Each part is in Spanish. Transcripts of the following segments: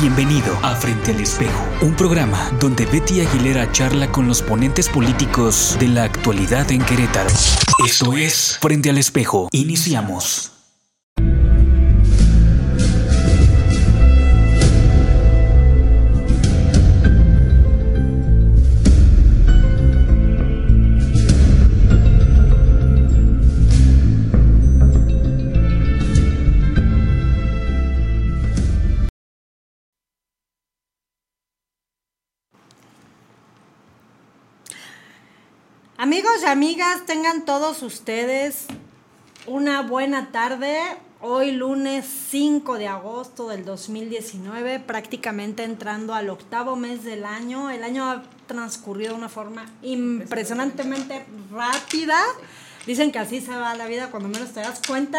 Bienvenido a Frente al Espejo, un programa donde Betty Aguilera charla con los ponentes políticos de la actualidad en Querétaro. Esto es Frente al Espejo. Iniciamos. Amigos y amigas, tengan todos ustedes una buena tarde. Hoy lunes 5 de agosto del 2019, prácticamente entrando al octavo mes del año. El año ha transcurrido de una forma impresionantemente rápida. Dicen que así se va la vida cuando menos te das cuenta.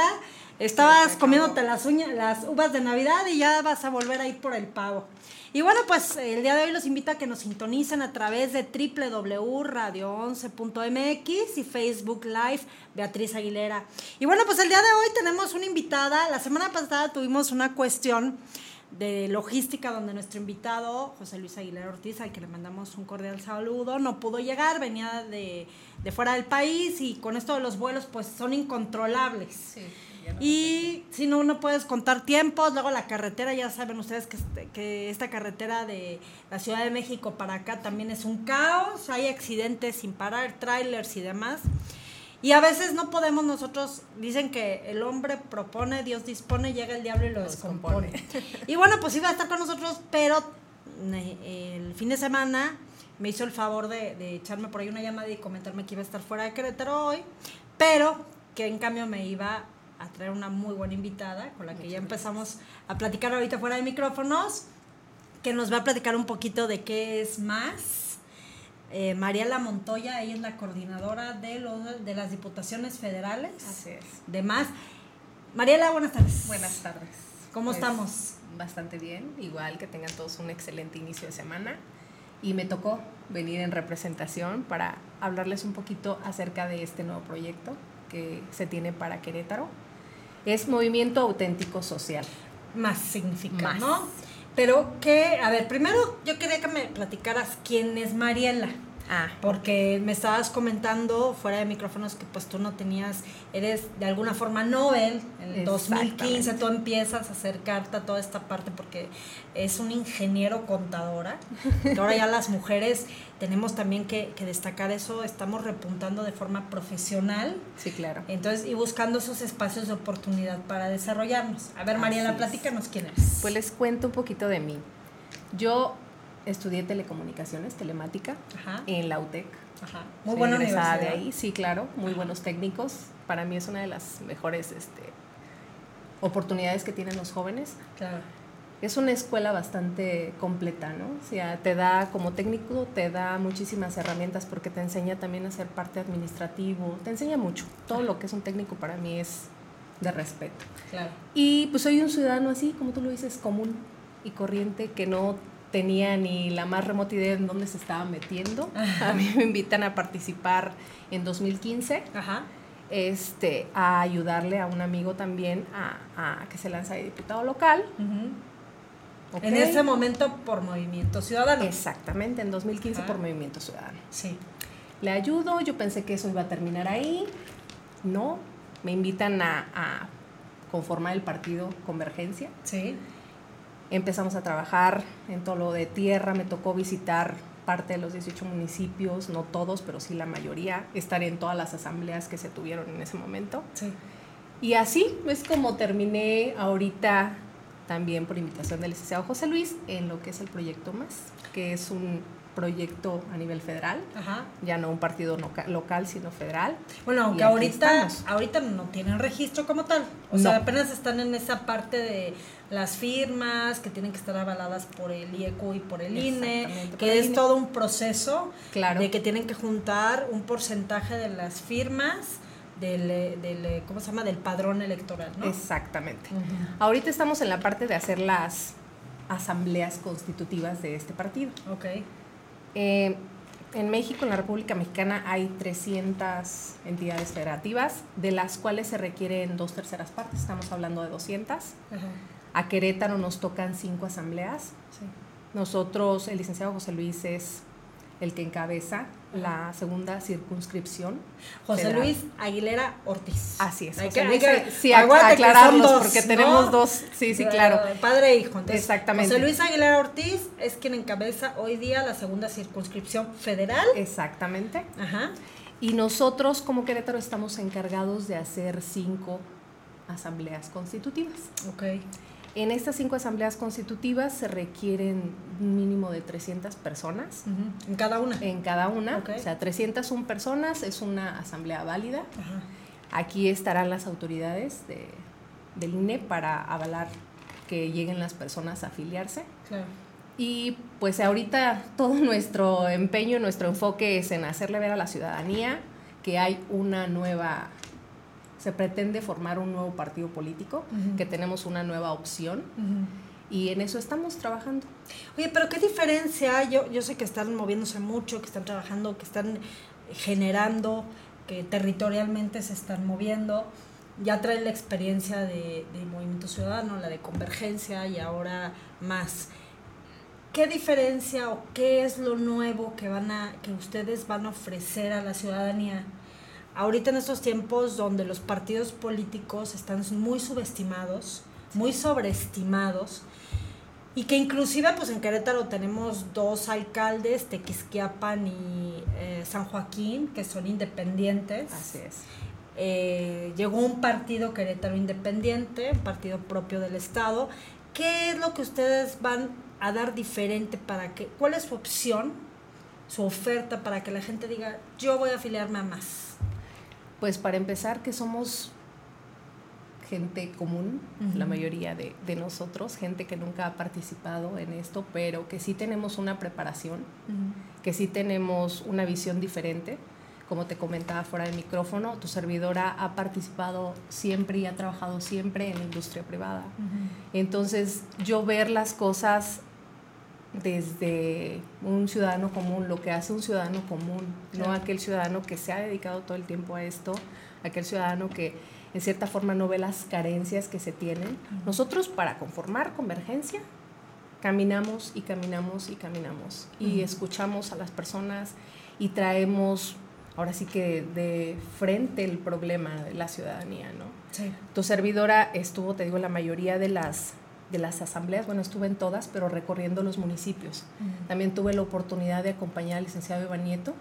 Estabas comiéndote las uñas, las uvas de Navidad y ya vas a volver a ir por el pavo. Y bueno, pues el día de hoy los invito a que nos sintonicen a través de www.radio11.mx y Facebook Live Beatriz Aguilera. Y bueno, pues el día de hoy tenemos una invitada. La semana pasada tuvimos una cuestión de logística donde nuestro invitado, José Luis Aguilera Ortiz, al que le mandamos un cordial saludo, no pudo llegar, venía de, de fuera del país y con esto de los vuelos pues son incontrolables. Y si no, no puedes contar tiempos, luego la carretera, ya saben ustedes que, este- que esta carretera de la Ciudad de México para acá también es un caos, hay accidentes sin parar, trailers y demás. Y a veces no podemos nosotros, dicen que el hombre propone, Dios dispone, llega el diablo y lo descompone. Y bueno, pues iba a estar con nosotros, pero el fin de semana me hizo el favor de, de echarme por ahí una llamada y comentarme que iba a estar fuera de Querétaro hoy, pero que en cambio me iba a traer una muy buena invitada con la que ya empezamos a platicar ahorita fuera de micrófonos, que nos va a platicar un poquito de qué es más. Eh, Mariela Montoya, ella es la coordinadora de, los, de las diputaciones federales. Así es. De más. Mariela, buenas tardes. Buenas tardes. ¿Cómo Pues, estamos? Bastante bien. Igual que tengan todos un excelente inicio de semana. Y me tocó venir en representación para hablarles un poquito acerca de este nuevo proyecto que se tiene para Querétaro. Es Movimiento Auténtico Social. Más significa, Más. ¿no? Pero que, a ver, primero yo quería que me platicaras quién es Mariela. Ah, Porque me estabas comentando fuera de micrófonos que pues tú no tenías, eres de alguna forma Nobel, en el 2015 Exactamente. tú empiezas a acercarte a toda esta parte porque es un ingeniero contadora, ahora ya las mujeres tenemos también que, que destacar eso, estamos repuntando de forma profesional, sí, claro. entonces y buscando esos espacios de oportunidad para desarrollarnos. A ver Mariela, platícanos quién eres. Pues les cuento un poquito de mí. Yo estudié telecomunicaciones, telemática, Ajá, en la UTEC. ajá. Muy buena universidad. de ahí, sí, claro, muy Ajá. buenos técnicos. Para mí es una de las mejores este, oportunidades que tienen los jóvenes. Claro. Es una escuela bastante completa, ¿no? O sea, te da, como técnico, te da muchísimas herramientas porque te enseña también a ser parte administrativo, te enseña mucho. Todo lo que es un técnico para mí es de respeto. Claro. Y pues soy un ciudadano así, como tú lo dices, común y corriente, que no tenía ni la más remota idea en dónde se estaba metiendo. A mí me invitan a participar en 2015 Ajá. este, a ayudarle a un amigo también a, a que se lanza de diputado local. En ese momento por Movimiento Ciudadano. Exactamente, en 2015 Ajá. por Movimiento Ciudadano. Sí. Le ayudo, yo pensé que eso iba a terminar ahí. No, me invitan a, a conformar el partido Convergencia. Sí. Empezamos a trabajar en todo lo de tierra, me tocó visitar parte de los 18 municipios, no todos, pero sí la mayoría, estar en todas las asambleas que se tuvieron en ese momento. Sí. Y así es como terminé ahorita también por invitación del licenciado José Luis en lo que es el proyecto Más, que es un proyecto a nivel federal, Ajá. ya no un partido loca- local, sino federal. Bueno, aunque ahorita, estamos. ahorita no tienen registro como tal. O No. sea, apenas están en esa parte de las firmas que tienen que estar avaladas por el IECU y por el INE, que es INE. todo un proceso Claro. de que tienen que juntar un porcentaje de las firmas del, eh, del eh, ¿cómo se llama? Del padrón electoral, ¿no? Exactamente. Ahorita estamos en la parte de hacer las asambleas constitutivas de este partido. Ok. Eh, en México, en la República Mexicana, hay 300 entidades federativas, de las cuales se requieren dos terceras partes, estamos hablando de 200. Ajá. A Querétaro nos tocan cinco asambleas. Sí. Nosotros, el licenciado José Luis es el que encabeza la segunda circunscripción. José federal. Luis Aguilera Ortiz. Así es. Hay José que, Luis, hay que- sí, aclararlos, dos, porque ¿no? tenemos dos. Sí, sí, claro. Eh, Padre e hijo. Entonces, Exactamente. José Luis Aguilera Ortiz es quien encabeza hoy día la segunda circunscripción federal. Exactamente. Ajá. Y nosotros como Querétaro estamos encargados de hacer cinco asambleas constitutivas. Ok. En estas cinco asambleas constitutivas se requieren un mínimo de 300 personas. En cada una. en cada una. O sea, 301 personas es una asamblea válida. Aquí estarán las autoridades de, del INE para avalar que lleguen las personas a afiliarse. Claro. Y pues ahorita todo nuestro empeño, nuestro enfoque es en hacerle ver a la ciudadanía que hay una nueva, se pretende formar un nuevo partido político, que tenemos una nueva opción y en eso estamos trabajando. Oye, pero qué diferencia, yo, yo sé que están moviéndose mucho, que están trabajando, que están generando, que territorialmente se están moviendo, ya traen la experiencia de, de Movimiento Ciudadano, la de Convergencia y ahora más. ¿Qué diferencia o qué es lo nuevo que van a, que ustedes van a ofrecer a la ciudadanía? Ahorita en estos tiempos donde los partidos políticos están muy subestimados, muy sobreestimados, y que inclusive pues en Querétaro tenemos dos alcaldes, Tequisquiapan y eh, San Joaquín, que son independientes. Así es. Eh, llegó un partido Querétaro Independiente, un partido propio del Estado. ¿Qué es lo que ustedes van a dar diferente para que, cuál es su opción, su oferta para que la gente diga, yo voy a afiliarme a más? Pues para empezar que somos gente común, la mayoría de, de nosotros, gente que nunca ha participado en esto, pero que sí tenemos una preparación, que sí tenemos una visión diferente. Como te comentaba fuera del micrófono, tu servidora ha participado siempre y ha trabajado siempre en la industria privada. Entonces, yo ver las cosas desde un ciudadano común, lo que hace un ciudadano común, no Claro. aquel ciudadano que se ha dedicado todo el tiempo a esto, aquel ciudadano que en cierta forma no ve las carencias que se tienen. Nosotros para conformar convergencia caminamos y caminamos y caminamos y Ujú. escuchamos a las personas y traemos ahora sí que de frente el problema de la ciudadanía, ¿no? Sí. Tu servidora estuvo, te digo, la mayoría de las, de las asambleas, bueno, estuve en todas, pero recorriendo los municipios. También tuve la oportunidad de acompañar al licenciado Iván Nieto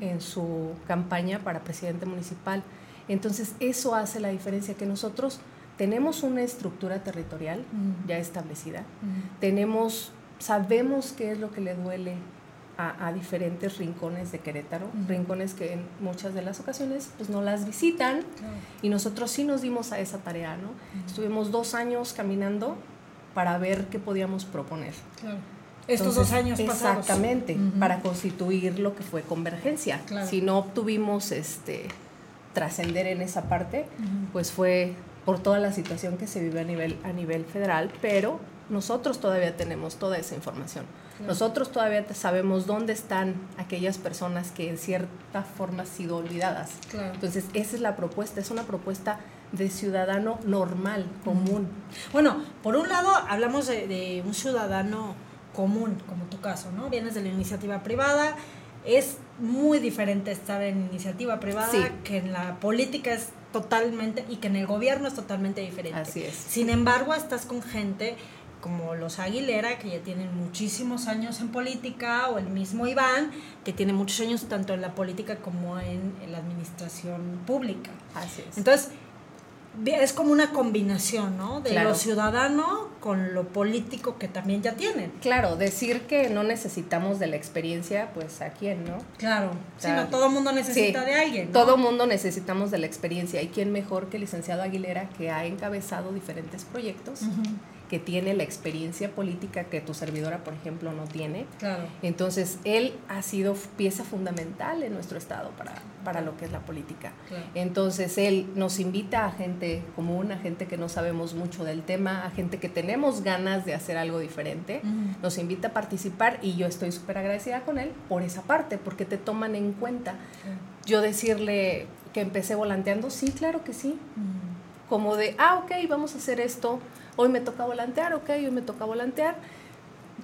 en su campaña para presidente municipal. Entonces, eso hace la diferencia, que nosotros tenemos una estructura territorial ya establecida, tenemos, sabemos qué es lo que le duele a, a diferentes rincones de Querétaro, rincones que en muchas de las ocasiones pues no las visitan y nosotros sí nos dimos a esa tarea, ¿no? Estuvimos dos años caminando para ver qué podíamos proponer. Claro. Estos Entonces, dos años pasados. Exactamente, para constituir lo que fue convergencia. Claro. Si no obtuvimos este trascender en esa parte, pues fue por toda la situación que se vive a nivel, a nivel federal, pero nosotros todavía tenemos toda esa información. Claro. Nosotros todavía sabemos dónde están aquellas personas que en cierta forma han sido olvidadas. Claro. Entonces, esa es la propuesta, es una propuesta de ciudadano normal, común. Bueno, por un lado hablamos de, de un ciudadano común, como tu caso, ¿no? Vienes de la iniciativa privada, es muy diferente estar en iniciativa privada Sí. que en la política es totalmente y que en el gobierno es totalmente diferente. Así es. Sin embargo, estás con gente como los Aguilera, que ya tienen muchísimos años en política, o el mismo Iván, que tiene muchos años tanto en la política como en, en la administración pública. Así es. Entonces, es como una combinación, ¿no? De Claro. lo ciudadano con lo político que también ya tienen. Claro, decir que no necesitamos de la experiencia, pues a quién, ¿no? Claro. O Sí, sea, no, todo mundo necesita Sí, de alguien. ¿no? Todo mundo necesitamos de la experiencia. ¿Y quién mejor que el licenciado Aguilera que ha encabezado diferentes proyectos, que tiene la experiencia política que tu servidora, por ejemplo, no tiene? Claro. Entonces, él ha sido pieza fundamental en nuestro estado para, para lo que es la política. Claro. Entonces, él nos invita a gente común, a gente que no sabemos mucho del tema, a gente que tenemos ganas de hacer algo diferente. Nos invita a participar y yo estoy súper agradecida con él por esa parte, porque te toman en cuenta. Yo decirle que empecé volanteando, sí, claro que sí. Como de, ah, ok, vamos a hacer esto. Hoy me toca volantear, ok, hoy me toca volantear.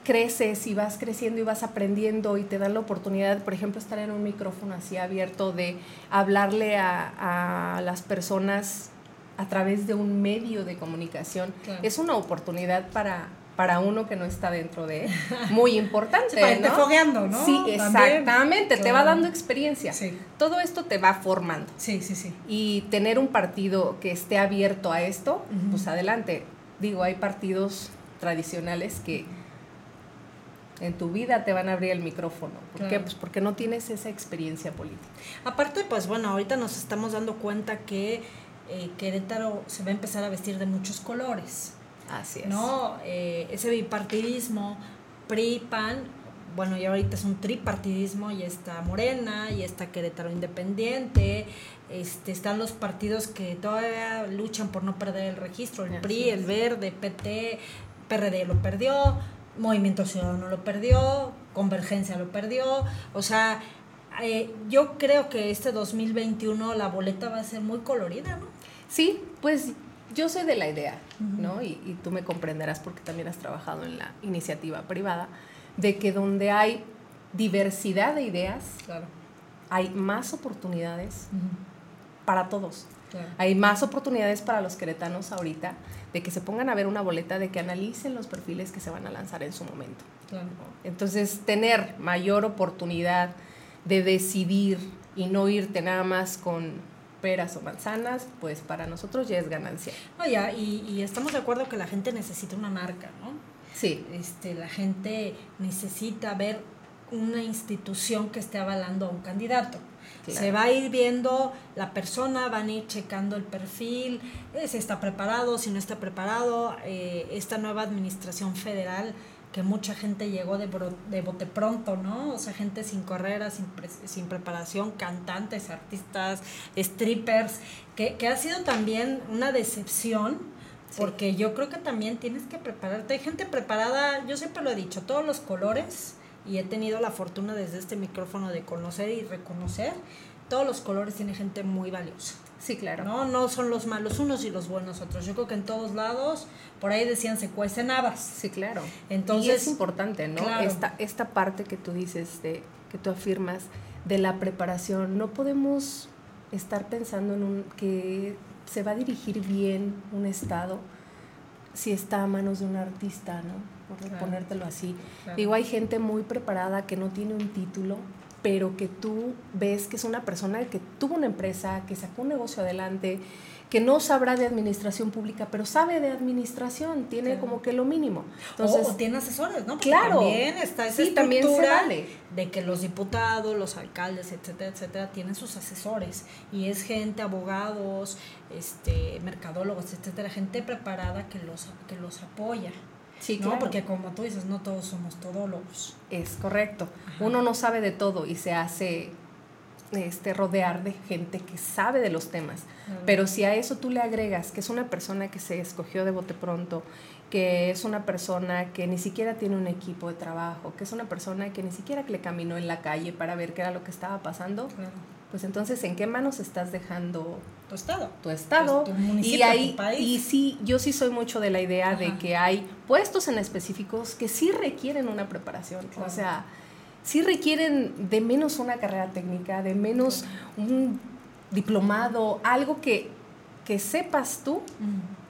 Creces y vas creciendo y vas aprendiendo y te dan la oportunidad, por ejemplo, estar en un micrófono así abierto, de hablarle a, a las personas a través de un medio de comunicación. Claro. Es una oportunidad para, para uno que no está dentro de, muy importante. Sí, ¿no? fogueando, ¿no? Sí, También. exactamente, te va dando experiencia. Sí. Todo esto te va formando Sí, sí, sí. y tener un partido que esté abierto a esto, pues adelante. Digo, hay partidos tradicionales que en tu vida te van a abrir el micrófono. ¿Por qué? Pues porque no tienes esa experiencia política. Aparte, pues bueno, ahorita nos estamos dando cuenta que eh, Querétaro se va a empezar a vestir de muchos colores. Así es. ¿no? Eh, ese bipartidismo, PRI, PAN, bueno, y ahorita es un tripartidismo, y está Morena, y está Querétaro Independiente, este, están los partidos que todavía luchan por no perder el registro, el Así PRI, el. Verde, PT, PRD lo perdió, Movimiento Ciudadano lo perdió, Convergencia lo perdió, o sea, eh, yo creo que este 2021 la boleta va a ser muy colorida, ¿no? Sí, pues yo soy de la idea. ¿no? Y, y tú me comprenderás porque también has trabajado en la iniciativa privada, de que donde hay diversidad de ideas, Claro. hay más oportunidades para todos. claro. Hay más oportunidades para los queretanos ahorita de que se pongan a ver una boleta, de que analicen los perfiles que se van a lanzar en su momento. claro. Entonces, tener mayor oportunidad de decidir y no irte nada más con peras o manzanas, pues para nosotros ya es ganancia. No, ya, y, y estamos de acuerdo que la gente necesita una marca, ¿no? Sí, Este, la gente necesita ver una institución que esté avalando a un candidato. Claro. Se va a ir viendo la persona, van a ir checando el perfil, eh, si está preparado, si no está preparado. eh, esta nueva administración federal que mucha gente llegó de, bro- de bote pronto, ¿no? O sea, gente sin carrera, sin, pre- sin preparación, cantantes, artistas, strippers, que, que ha sido también una decepción, Sí. porque yo creo que también tienes que prepararte. Hay gente preparada, yo siempre lo he dicho, todos los colores, y he tenido la fortuna desde este micrófono de conocer y reconocer, todos los colores tiene gente muy valiosa. sí, claro. No, no son los malos unos y los buenos otros. Yo creo que en todos lados, por ahí decían se cuecen habas. Sí, claro. Entonces- y es importante, ¿no? Claro. Esta, esta parte que tú dices, de, que tú afirmas, de la preparación, no podemos estar pensando en un, que se va a dirigir bien un Estado si está a manos de un artista, ¿no? Por Claro. ponértelo así. Claro. Digo, hay gente muy preparada que no tiene un título, pero que tú ves que es una persona que tuvo una empresa, que sacó un negocio adelante, que no sabrá de administración pública, pero sabe de administración, tiene Claro. como que lo mínimo. Entonces, o, tiene asesores, ¿no? Porque Claro. También está esa Sí, también se estructura vale. de que los diputados, los alcaldes, etcétera, etcétera, tienen sus asesores. Y es gente, abogados, este, mercadólogos, etcétera, gente preparada que los, que los apoya. sí, ¿no? claro. Porque como tú dices, no todos somos todólogos. Es correcto. Ajá. Uno no sabe de todo y se hace este, rodear de gente que sabe de los temas. Pero si a eso tú le agregas que es una persona que se escogió de bote pronto, que es una persona que ni siquiera tiene un equipo de trabajo, que es una persona que ni siquiera le caminó en la calle para ver qué era lo que estaba pasando, Claro. pues entonces ¿en qué manos estás dejando Tu estado. tu estado Pues, tu municipio, y ahí tu país. y sí yo sí soy mucho de la idea de que hay puestos en específicos que sí requieren una preparación Claro. o sea sí requieren de menos una carrera técnica de menos un diplomado algo que que sepas tú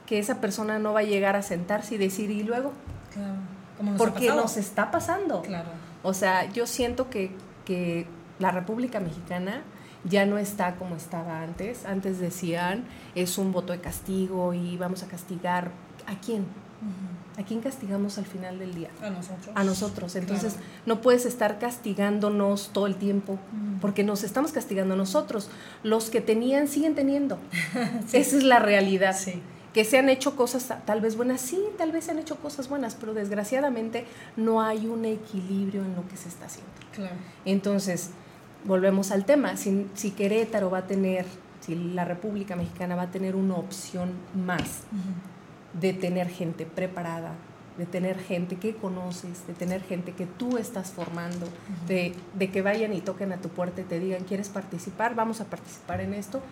que esa persona no va a llegar a sentarse y decir y luego claro. Como nos porque nos está pasando Claro. o sea, yo siento que, que la República Mexicana ya no está como estaba antes. Antes decían, es un voto de castigo y vamos a castigar. ¿A quién? ¿A quién castigamos al final del día? A nosotros. A nosotros. Entonces, Claro. no puedes estar castigándonos todo el tiempo, porque nos estamos castigando nosotros. Los que tenían siguen teniendo. Esa es la realidad. Sí. Que se han hecho cosas ta- tal vez buenas, sí, tal vez se han hecho cosas buenas, pero desgraciadamente no hay un equilibrio en lo que se está haciendo. Claro. Entonces, volvemos al tema, si, si Querétaro va a tener, si la República Mexicana va a tener una opción más de tener gente preparada, de tener gente que conoces, de tener gente que tú estás formando, de, de que vayan y toquen a tu puerta y te digan, ¿quieres participar? Vamos a participar en esto.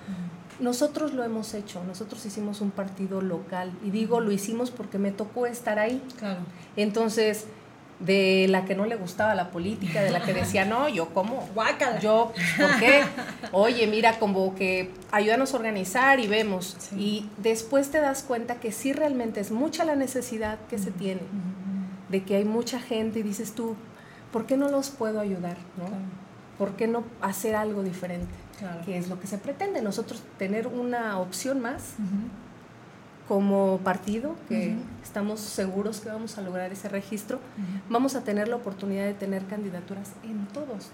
Nosotros lo hemos hecho, nosotros hicimos un partido local y digo, lo hicimos porque me tocó estar ahí. Claro. Entonces, de la que no le gustaba la política, de la que decía, no, yo cómo, Guácala. yo, ¿por qué? Oye, mira, como que ayúdanos a organizar y vemos. Sí. Y después te das cuenta que sí realmente es mucha la necesidad que se tiene, de que hay mucha gente y dices tú, ¿por qué no los puedo ayudar? ¿no? Claro. ¿Por qué no hacer algo diferente? Claro. Que es lo que se pretende, nosotros tener una opción más. Como partido, que estamos seguros que vamos a lograr ese registro, vamos a tener la oportunidad de tener candidaturas en todos.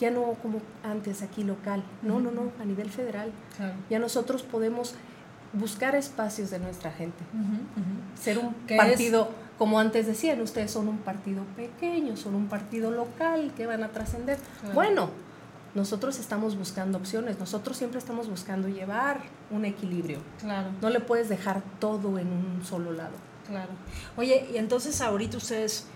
Ya no como antes aquí local, no, no, no, a nivel federal. Claro. Ya nosotros podemos buscar espacios de nuestra gente, ser un partido, como antes decían, ustedes son un partido pequeño, son un partido local que van a trascender. Claro. Bueno, nosotros estamos buscando opciones, nosotros siempre estamos buscando llevar un equilibrio. Claro. No le puedes dejar todo en un solo lado. Claro. Oye, y entonces ahorita ustedes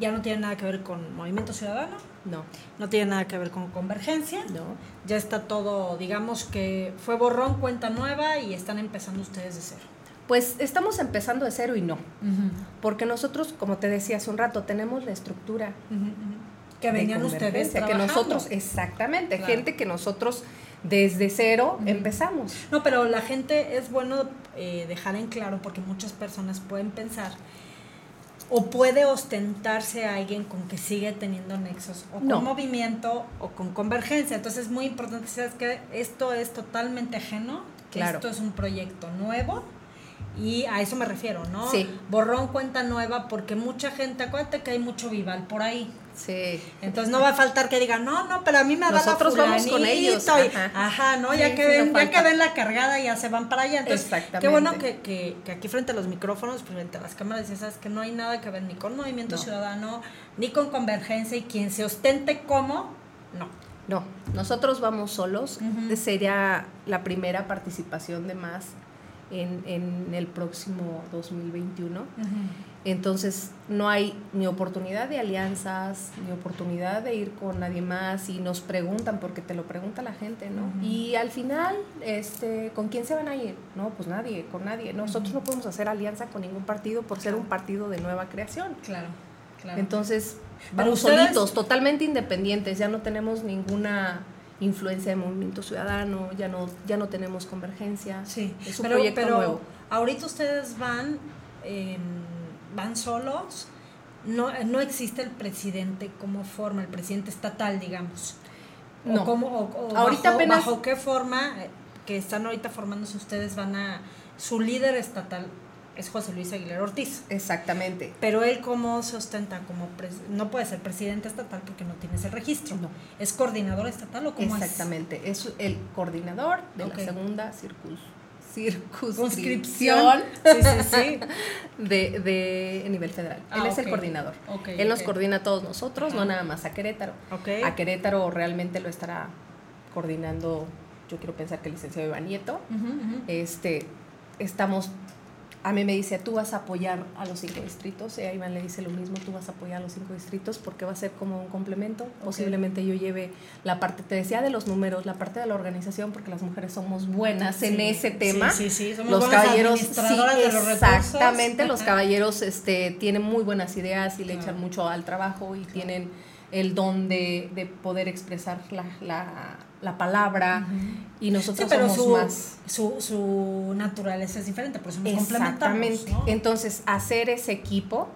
ya no tienen nada que ver con Movimiento Ciudadano, No, no tienen nada que ver con Convergencia. no. Ya está todo, digamos que fue borrón, cuenta nueva y están empezando ustedes de cero. Pues estamos empezando de cero y no. Porque nosotros, como te decía hace un rato, tenemos la estructura. Que venían ustedes que nosotros, exactamente, Claro. gente que nosotros desde cero empezamos. No, pero la gente es bueno eh, dejar en claro porque muchas personas pueden pensar o puede ostentarse a alguien con que sigue teniendo nexos o con No. movimiento o con convergencia. Entonces es muy importante sabes que esto es totalmente ajeno, que Claro. esto es un proyecto nuevo y a eso me refiero, ¿no? Sí. Borrón cuenta nueva porque mucha gente, acuérdate que hay mucho vival por ahí. Sí. Entonces no va a faltar que digan, no, no, pero a mí me va Nosotros la vamos con ellos, fulanito", y- ajá. ajá, ¿no? Sí, ya que ven, ya que ven la cargada ya se van para allá. Entonces, Exactamente. qué bueno que, que, que aquí frente a los micrófonos, frente a las cámaras, sabes que no hay nada que ver ni con Movimiento No. Ciudadano, ni con Convergencia, y quien se ostente como, no. No, nosotros vamos solos. Sería la primera participación de más en, en el próximo 2021. Entonces no hay ni oportunidad de alianzas, ni oportunidad de ir con nadie más y nos preguntan, porque te lo pregunta la gente, ¿no? Y al final, este, ¿con quién se van a ir? No, pues nadie, con nadie. Nosotros no podemos hacer alianza con ningún partido por ser un partido de nueva creación. Claro, claro. Entonces, Pero vamos ustedes- solitos, totalmente independientes, ya no tenemos ninguna influencia de movimiento ciudadano, ya no, ya no tenemos convergencia. Sí, es un pero, proyecto pero nuevo. ahorita ustedes van, eh, van solos, no, no existe el presidente como forma, el presidente estatal, digamos. O No. cómo- o- o Ahorita bajo, apenas- bajo qué forma eh, que están ahorita formándose ustedes van a, su líder estatal es José Luis Aguilar Ortiz. Exactamente. Pero él cómo se ostenta como no puede ser presidente estatal porque no tienes el registro. No. ¿Es coordinador estatal o cómo es? Exactamente. Es el coordinador de la segunda circus, circunscripción Sí, sí, sí. de, de nivel federal. Ah, Él es ok. el coordinador. Él nos coordina a todos nosotros, no nada más a Querétaro. A Querétaro realmente lo estará coordinando, yo quiero pensar que el licenciado Iván Nieto. Este, estamos, a mí me dice, tú vas a apoyar a los cinco distritos, y a Iván le dice lo mismo, tú vas a apoyar a los cinco distritos porque va a ser como un complemento, posiblemente yo lleve la parte, te decía de los números, la parte de la organización, porque las mujeres somos buenas en ese tema. sí, sí, somos los buenas caballeros, sí, de los recursos. exactamente, los caballeros este, tienen muy buenas ideas y le Claro. echan mucho al trabajo y tienen el don de, de poder expresar la, la, la palabra y Sí, nosotros pero somos su, más su, su naturaleza es diferente, por eso nos complementamos. Exactamente. ¿no? Entonces, hacer ese equipo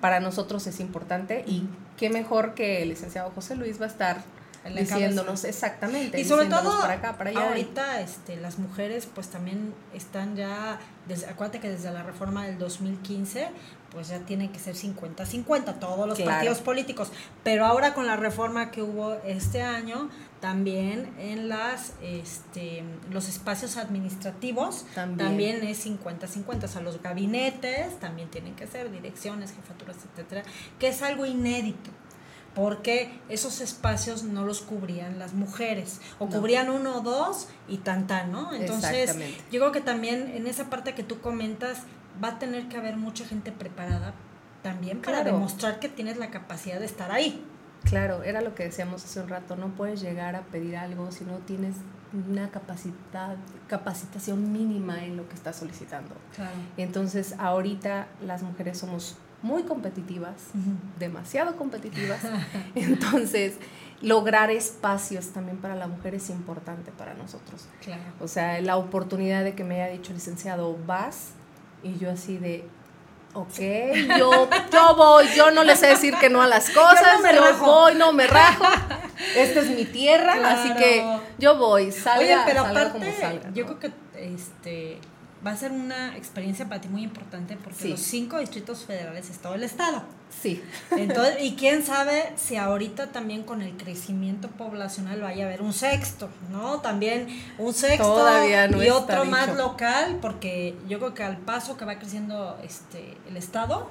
para nosotros es importante y qué mejor que el licenciado José Luis va a estar diciéndonos cabeza. exactamente. Y sobre todo, para acá, para allá. ahorita este, las mujeres pues también están ya, desde, acuérdate que desde la reforma del 2015 pues ya tiene que ser 50-50 todos los Claro. partidos políticos, pero ahora con la reforma que hubo este año, también en las este, los espacios administrativos También. también, es 50-50, o sea, los gabinetes también tienen que ser direcciones, jefaturas, etcétera, que es algo inédito porque esos espacios no los cubrían las mujeres, o No. cubrían uno o dos y tan tan, ¿no? Entonces, yo creo que también en esa parte que tú comentas va a tener que haber mucha gente preparada también para Claro. demostrar que tienes la capacidad de estar ahí. Claro, era lo que decíamos hace un rato, no puedes llegar a pedir algo si no tienes una capacidad, capacitación mínima en lo que estás solicitando. Claro. Entonces, ahorita las mujeres somos muy competitivas, demasiado competitivas. Entonces, lograr espacios también para la mujer es importante para nosotros. Claro. O sea, la oportunidad de que me haya dicho licenciado, vas, y yo así de, ok, yo, yo voy, yo no les sé decir que no a las cosas, Yo no me yo rajo. voy, no me rajo, esta es mi tierra, así que yo voy, salga, Oye, pero salga aparte, como salga. yo creo que este va a ser una experiencia para ti muy importante porque Sí. los cinco distritos federales es todo el estado. Sí, Entonces, y quién sabe si ahorita también con el crecimiento poblacional vaya a haber un sexto, ¿no? También un sexto Todavía no y otro más local, porque yo creo que al paso que va creciendo este el estado,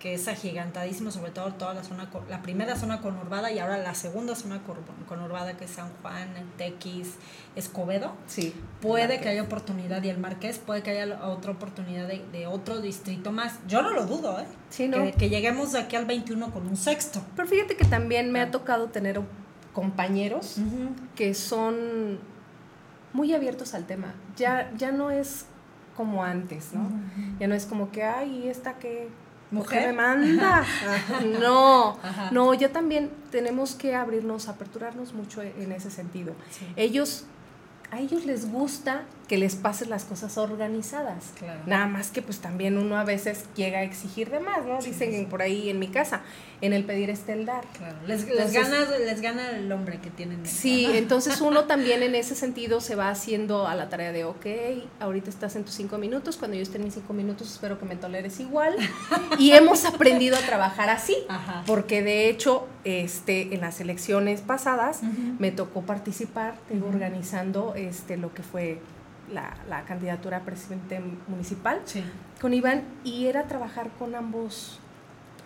que es agigantadísimo, sobre todo toda la zona, la primera zona conurbada y ahora la segunda zona conurbada que es San Juan, Tequis, Escobedo, sí. Puede que haya oportunidad y el Marqués puede que haya otra oportunidad de, de otro distrito más. Yo no lo dudo, ¿eh? Sí, ¿no? Que, que lleguemos de aquí al 21 con un sexto. Pero fíjate que también me ha tocado tener compañeros que son muy abiertos al tema. Ya, ya no es como antes, ¿no? Ya no es como que, ay, ¿esta qué? ¿Por qué ¿Mujer? me manda? no, Ajá. no, ya también tenemos que abrirnos, aperturarnos mucho en ese sentido. Sí. Ellos, a ellos les gusta que les pases las cosas organizadas. Claro. Nada más que pues también uno a veces llega a exigir de más, ¿no? Sí, Dicen sí, por ahí en mi casa, en el pedir este el dar. Claro. Les, les Entonces- gana, les gana el hombre que tienen. Sí, entonces uno también en ese sentido se va haciendo a la tarea de, ok, ahorita estás en tus cinco minutos, cuando yo esté en mis cinco minutos espero que me toleres igual. Y hemos aprendido a trabajar así, Ajá. porque de hecho este, en las elecciones pasadas me tocó participar organizando este, lo que fue la, la candidatura a presidente municipal Sí. con Iván y era trabajar con ambos,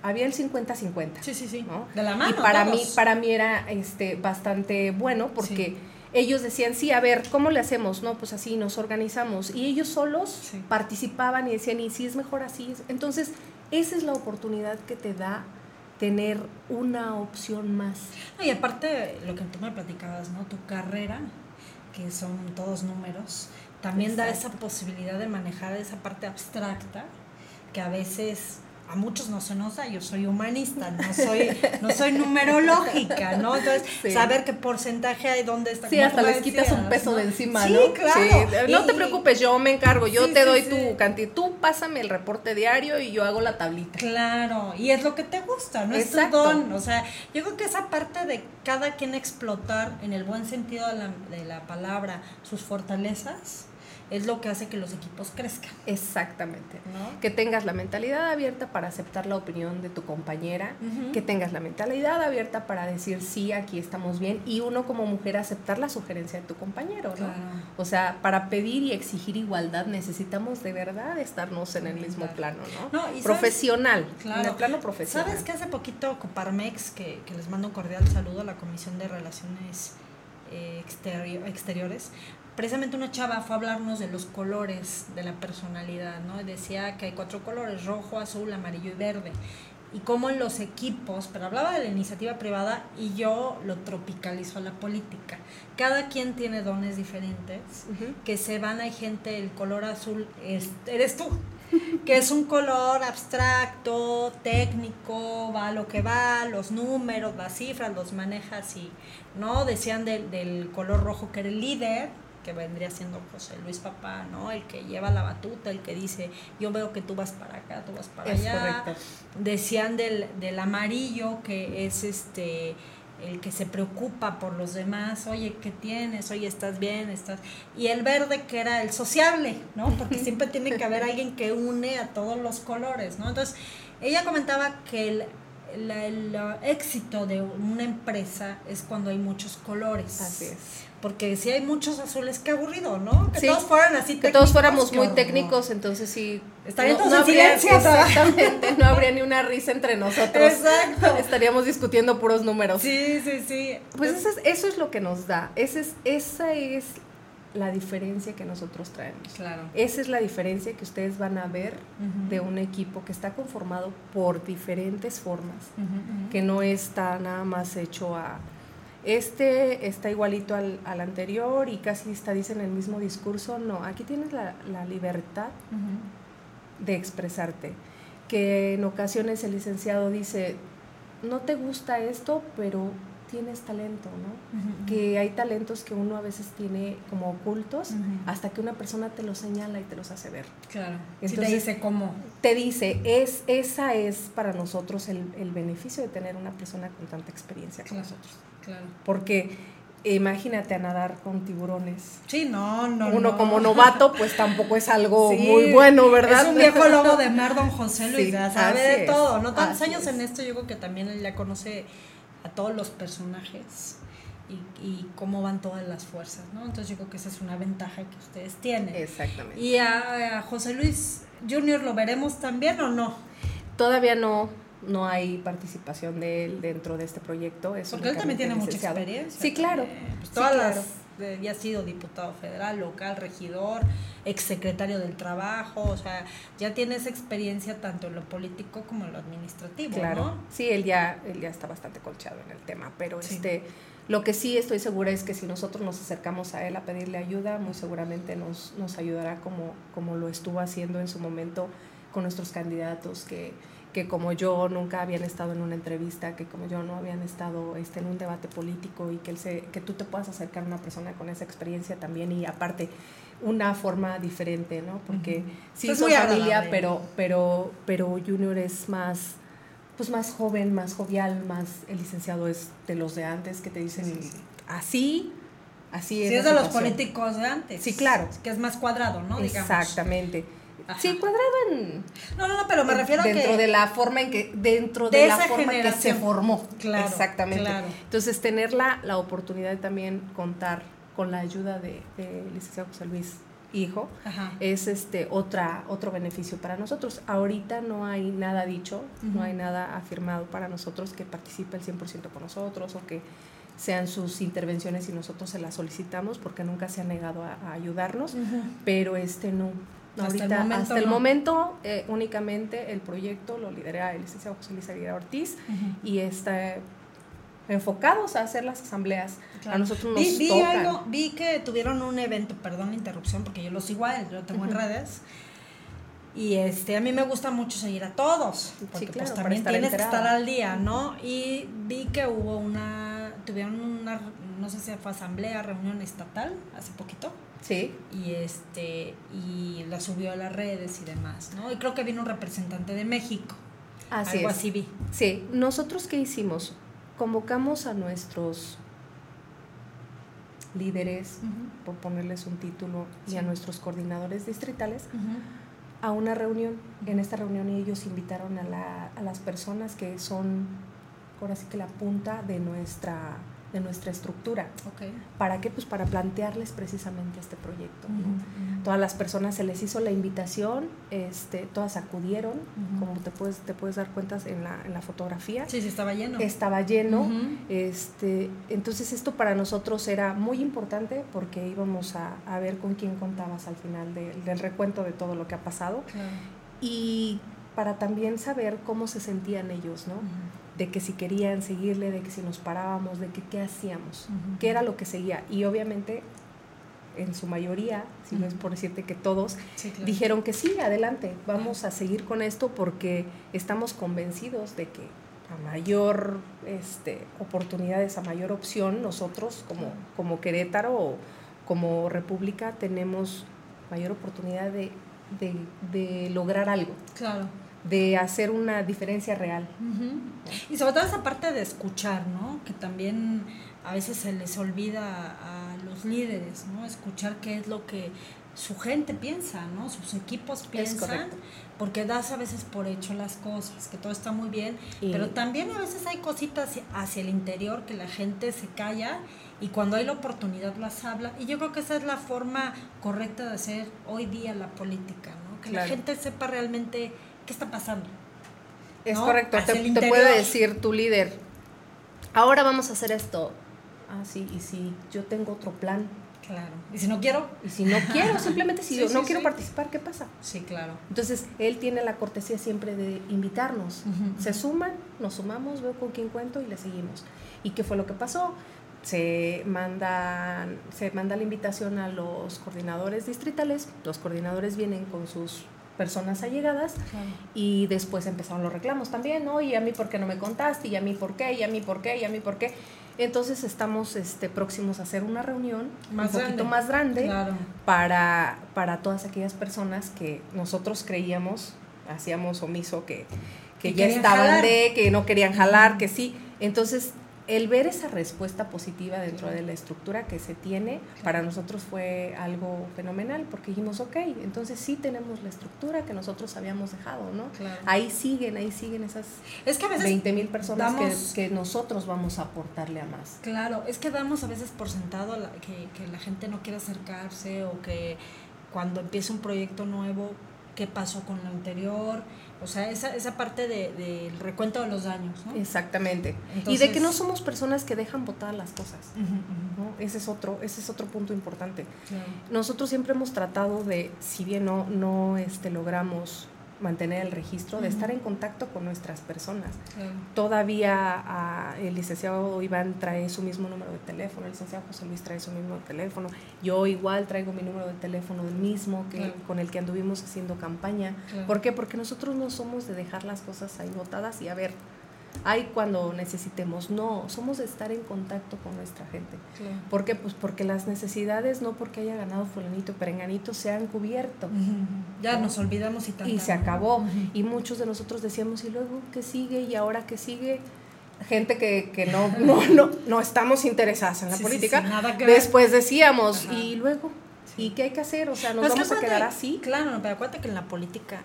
había el 50-50. Sí, sí, sí. ¿no? De la mano. y para todos. mí para mí era este bastante bueno porque Sí. ellos decían sí a ver cómo le hacemos no pues así nos organizamos y ellos solos Sí. participaban y decían y si es mejor así entonces esa es la oportunidad que te da tener una opción más No, y aparte, lo que tú me platicabas, ¿no? Tu carrera, que son todos números, también da esa posibilidad de manejar esa parte abstracta que a veces a muchos no se nos da. Yo soy humanista, no soy, no soy numerológica, ¿no? Entonces, Sí. saber qué porcentaje hay, dónde está. Sí, hasta les quitas un peso ¿no? de encima, Sí, ¿no? claro. Sí, No te preocupes, yo me encargo, yo te doy tu cantidad, tú pásame el reporte diario y yo hago la tablita. Claro, y es lo que te gusta, no Exacto. es tu don. O sea, yo creo que esa parte de cada quien explotar, en el buen sentido de la, de la palabra, sus fortalezas, es lo que hace que los equipos crezcan. Exactamente. ¿no? Que tengas la mentalidad abierta para aceptar la opinión de tu compañera, que tengas la mentalidad abierta para decir sí, aquí estamos bien, y uno como mujer aceptar la sugerencia de tu compañero, ¿no? Claro. O sea, para pedir y exigir igualdad necesitamos de verdad estarnos en el mismo Claro. plano, ¿no? No, y sabes- profesional, Claro. en el plano profesional. ¿Sabes que hace poquito Coparmex, que, que les mando un cordial saludo a la Comisión de Relaciones eh, exterio- Exteriores, precisamente una chava fue a hablarnos de los colores de la personalidad, ¿no? Y decía que hay cuatro colores, rojo, azul, amarillo y verde. Y cómo en los equipos, pero hablaba de la iniciativa privada y yo lo tropicalizo a la política. Cada quien tiene dones diferentes que se van, hay gente, el color azul es- eres tú, que es un color abstracto, técnico, va a lo que va, los números, las cifras, los manejas y, ¿no? Decían del, del color rojo que era el líder, que vendría siendo José Luis Papá, ¿no? El que lleva la batuta, el que dice, yo veo que tú vas para acá, tú vas para Es allá. correcto. Decían del, del amarillo, que es este el que se preocupa por los demás, oye, ¿qué tienes? Oye, ¿estás bien? ¿Estás...? Y el verde que era el sociable, ¿no? Porque siempre tiene que haber alguien que une a todos los colores, ¿no? Entonces, ella comentaba que el, la- el éxito de una empresa es cuando hay muchos colores. Así es. Porque si hay muchos azules, qué aburrido, ¿no? Que Sí, todos fueran así Que todos técnicos, fuéramos muy técnicos, entonces sí. Estarían en habría- silencio, ¿sabes? Exactamente, no habría ni una risa entre nosotros. Exacto. Estaríamos discutiendo puros números. Sí, sí, sí. Pues eso es, eso es lo que nos da. Ese es, esa es la diferencia que nosotros traemos. Claro. Esa es la diferencia que ustedes van a ver de un equipo que está conformado por diferentes formas, que no está nada más hecho a este está igualito al, al anterior y casi está dicen el mismo discurso. No, aquí tienes la, la libertad de expresarte. Que en ocasiones el licenciado dice, no te gusta esto, pero tienes talento, ¿no? Que hay talentos que uno a veces tiene como ocultos hasta que una persona te los señala y te los hace ver. Claro. si te Entonces- dice cómo. Te dice, es, esa es para nosotros el, el beneficio de tener una persona con tanta experiencia con Claro. nosotros. Claro. Porque imagínate a nadar con tiburones. Sí, no, no. Uno no. como novato, pues tampoco es algo Sí, muy bueno, ¿verdad? Es un viejo lobo de mar, don José Luis. Sí, sabe de todo. No tantos años es. en esto, yo creo que también él ya conoce a todos los personajes y, y cómo van todas las fuerzas, ¿no? Entonces yo creo que esa es una ventaja que ustedes tienen. Exactamente. ¿Y a, a José Luis Junior lo veremos también o no? Todavía no, no hay participación de él dentro de este proyecto. Es Porque él también tiene mucha experiencia. Sí, claro. también. Pues Sí, todas claro. las. de- ya ha sido diputado federal, local, regidor, exsecretario del trabajo, o sea, ya tiene esa experiencia tanto en lo político como en lo administrativo, Claro. ¿no? Sí, él ya, él ya está bastante colchado en el tema, pero Sí. este, lo que sí estoy segura es que si nosotros nos acercamos a él a pedirle ayuda, muy seguramente nos, nos ayudará como, como lo estuvo haciendo en su momento con nuestros candidatos que, que como yo nunca habían estado en una entrevista, que como yo no habían estado este, en un debate político y que, él se, que tú te puedas acercar a una persona con esa experiencia también y aparte una forma diferente, ¿no? Porque sí Es son muy familia, agradable. pero, pero, pero Junior es más, pues más joven, más jovial, más el licenciado es de los de antes que te dicen Sí, sí, sí. así, así Sí, es. es la de los situación". políticos de antes. Sí, claro. Que es más cuadrado, ¿no? Digamos. Ajá. Sí, cuadrado en No, no, no, pero me refiero a dentro que. de la forma en que dentro De de, la forma que se formó. Claro, Exactamente. claro. Entonces tener la, la oportunidad de también contar con la ayuda de, de licenciado José Luis hijo Ajá. es este otra otro beneficio para nosotros. Ahorita no hay nada dicho, no hay nada afirmado para nosotros que participe el 100% con nosotros o que sean sus intervenciones y nosotros se las solicitamos porque nunca se ha negado a, a ayudarnos, pero este no. Hasta el Ahorita, momento hasta el no. momento, eh, únicamente el proyecto lo lidera el licenciado José Luis Aguirre Ortiz Ujú. y está enfocados a hacer las asambleas. Claro. A nosotros nos vi, vi tocan. algo, vi que tuvieron un evento, perdón la interrupción, porque yo lo sigo a él, yo lo tengo en Ujú. redes. Y este, a mí me gusta mucho seguir a todos, porque claro, pues para también estar tienes que estar al día, ¿no? Y vi que hubo una, tuvieron una, no sé si fue asamblea, reunión estatal, hace poquito, Sí, y este, y la subió a las redes y demás, ¿no? Y creo que vino un representante de México, así algo es. así vi. Sí, nosotros qué hicimos? Convocamos a nuestros líderes, por ponerles un título, y a nuestros coordinadores distritales a una reunión. En esta reunión ellos invitaron a, la- a las personas que son, ahora sí que la punta de nuestra, de nuestra estructura. ¿Para qué? Pues para plantearles precisamente este proyecto. Todas las personas se les hizo la invitación, este, todas acudieron, como te puedes, te puedes dar cuenta en la, en la fotografía. Sí, sí, estaba lleno. Estaba lleno. Este, entonces esto para nosotros era muy importante porque íbamos a, a ver con quién contabas al final de- del recuento de todo lo que ha pasado Claro. y para también saber cómo se sentían ellos, ¿no? De que si querían seguirle, de que si nos parábamos, de que qué hacíamos, qué era lo que seguía. Y obviamente, en su mayoría, si no es por decirte que todos, Sí, claro. dijeron que sí, adelante, vamos a seguir con esto porque estamos convencidos de que a mayor este, oportunidades, a mayor opción, nosotros como, como Querétaro o como República tenemos mayor oportunidad de, de- de lograr algo. Claro. De hacer una diferencia real. Y sobre todo esa parte de escuchar, ¿no? Que también a veces se les olvida a los líderes, ¿no? Escuchar qué es lo que su gente piensa, ¿no? Sus equipos piensan. Porque das a veces por hecho las cosas, que todo está muy bien, Y- pero también a veces hay cositas hacia, el interior que la gente se calla y cuando hay la oportunidad las habla. Y yo creo que esa es la forma correcta de hacer hoy día la política, ¿no? Que la gente sepa realmente qué está pasando. Es ¿no? correcto, te, puede decir tu líder, ahora vamos a hacer esto. Ah, sí, y si yo tengo otro plan, Claro. Y si no quiero, y si no quiero, simplemente si Sí, yo sí, no quiero participar, ¿qué pasa? sí, claro. Entonces, él tiene la cortesía siempre de invitarnos. Se suman, nos sumamos, veo con quién cuento y le seguimos. ¿Y qué fue lo que pasó? Se manda, se manda la invitación a los coordinadores distritales, los coordinadores vienen con sus personas allegadas y después empezaron los reclamos también, ¿no? Y a mí por qué no me contaste, y a mí por qué, y a mí por qué, y a mí por qué. Entonces estamos este, próximos a hacer una reunión Más un poquito grande. más grande Claro. para, para todas aquellas personas que nosotros creíamos, hacíamos omiso, que, que Que ya estaban jalar. de, que no querían jalar, que sí. Entonces, el ver esa respuesta positiva dentro de la estructura que se tiene, para nosotros fue algo fenomenal, porque dijimos, ok, entonces sí tenemos la estructura que nosotros habíamos dejado, ¿no? Claro. Ahí siguen, ahí siguen esas Es que a veces 20 mil personas que, nosotros vamos a aportarle a más. Claro, es que damos a veces por sentado la- que, que la gente no quiere acercarse o que cuando empieza un proyecto nuevo, qué pasó con lo anterior. O sea, esa, esa parte de- del recuento de los daños, ¿no? Exactamente. y de que no somos personas que dejan botar las cosas. Ese es otro, ese es otro punto importante. claro. Nosotros siempre hemos tratado de, si bien no, no este, logramos mantener el registro, de estar en contacto con nuestras personas. Todavía ah, el licenciado Iván trae su mismo número de teléfono, el licenciado José Luis trae su mismo teléfono, yo igual traigo mi número de teléfono del mismo que, Claro. con el que anduvimos haciendo campaña. Claro. ¿Por qué? Porque nosotros no somos de dejar las cosas ahí botadas y a ver, hay cuando necesitemos, no, somos de estar en contacto con nuestra gente. Claro. ¿Por qué? Pues porque las necesidades, no porque haya ganado fulanito perenganito, se han cubierto. Ya nos olvidamos y tanto. Y se acabó. Y muchos de nosotros decíamos, ¿y luego qué sigue? ¿Y ahora qué sigue? Gente que, que no, no, no, no estamos interesadas en la Sí, política. sí, nada que ver. Después decíamos, Ajá. ¿y luego? ¿Y qué hay que hacer? O sea, ¿nos Pues vamos a quedar así? Claro, pero acuérdate que en la política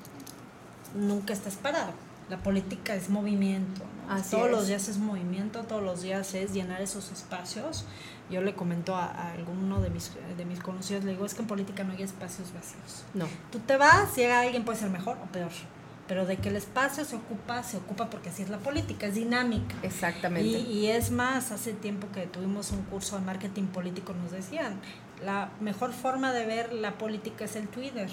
nunca estás parado. La política es movimiento. Así todos es. los días es movimiento, todos los días es llenar esos espacios. Yo le comento a, a alguno de mis, de mis conocidos, le digo, es que en política no hay espacios vacíos. No. Tú te vas, llega alguien, puede ser mejor o peor. Pero de que el espacio se ocupa, se ocupa porque así es la política, es dinámica. Exactamente. Y, y es más, hace tiempo que tuvimos un curso de marketing político, nos decían, la mejor forma de ver la política es el Twitter.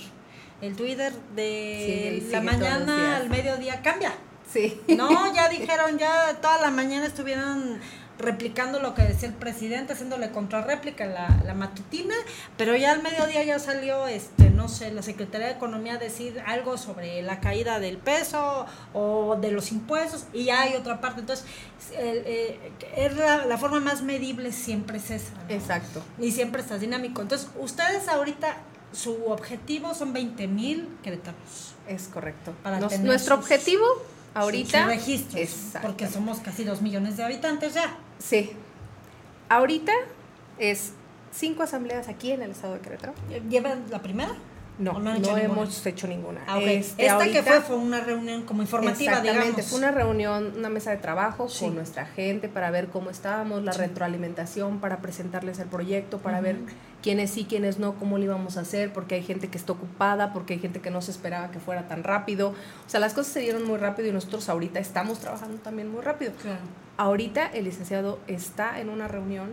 El Twitter de Sí, la mañana al mediodía cambia. Sí. No, ya dijeron, ya toda la mañana estuvieron replicando lo que decía el presidente, haciéndole contrarréplica la, la matutina, pero ya al mediodía ya salió, este, no sé, la Secretaría de Economía a decir algo sobre la caída del peso o de los impuestos y ya hay otra parte. Entonces, eh, es la, la forma más medible siempre es esa. ¿no? Exacto. Y siempre estás dinámico. Entonces, ustedes ahorita, su objetivo son 20 mil queretanos. Es correcto. Para Nos- tener nuestro sus- objetivo ahorita. Sus registros. Porque somos casi 2 millones de habitantes ya. Sí. Ahorita es cinco asambleas aquí en el estado de Querétaro. ¿Llevan la primera? No, ¿O no, hecho hemos hecho ninguna. Ah, ok. Este, Esta que fue fue una reunión como informativa, Exactamente, digamos. fue una reunión, una mesa de trabajo Sí. con nuestra gente para ver cómo estábamos, la Sí. retroalimentación para presentarles el proyecto, para ver quiénes sí, quiénes no, cómo lo íbamos a hacer, porque hay gente que está ocupada, porque hay gente que no se esperaba que fuera tan rápido. O sea, las cosas se dieron muy rápido y nosotros ahorita estamos trabajando también muy rápido. Claro. Ahorita el licenciado está en una reunión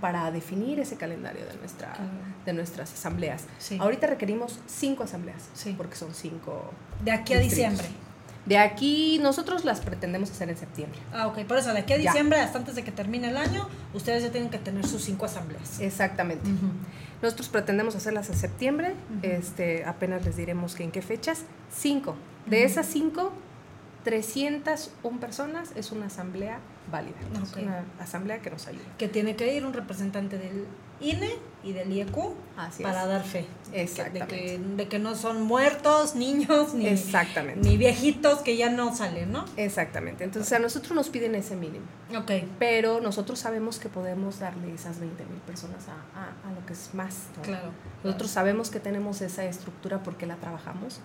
para definir ese calendario de, nuestra, Claro. de nuestras asambleas. Sí. Ahorita requerimos cinco asambleas, Sí. porque son cinco. De aquí a distritos. diciembre. De aquí nosotros las pretendemos hacer en septiembre. Ah, ok. Por eso, de aquí a Ya. diciembre, hasta antes de que termine el año, ustedes ya tienen que tener sus cinco asambleas. Exactamente. Nosotros pretendemos hacerlas en septiembre, este, apenas les diremos que en qué fechas. Cinco. De esas cinco, 301 personas es una asamblea válida. Es una asamblea que nos ayuda. Que tiene que ir un representante del INE y del IEQ Así para es. dar fe. De que, Exactamente. de que no son muertos, niños, ni, Exactamente. ni viejitos que ya no salen, ¿no? Exactamente. Entonces a nosotros nos piden ese mínimo. Ok. Pero nosotros sabemos que podemos darle esas 20 mil personas a, a- a lo que es más. ¿no? Claro. Nosotros sabemos que tenemos esa estructura porque la trabajamos,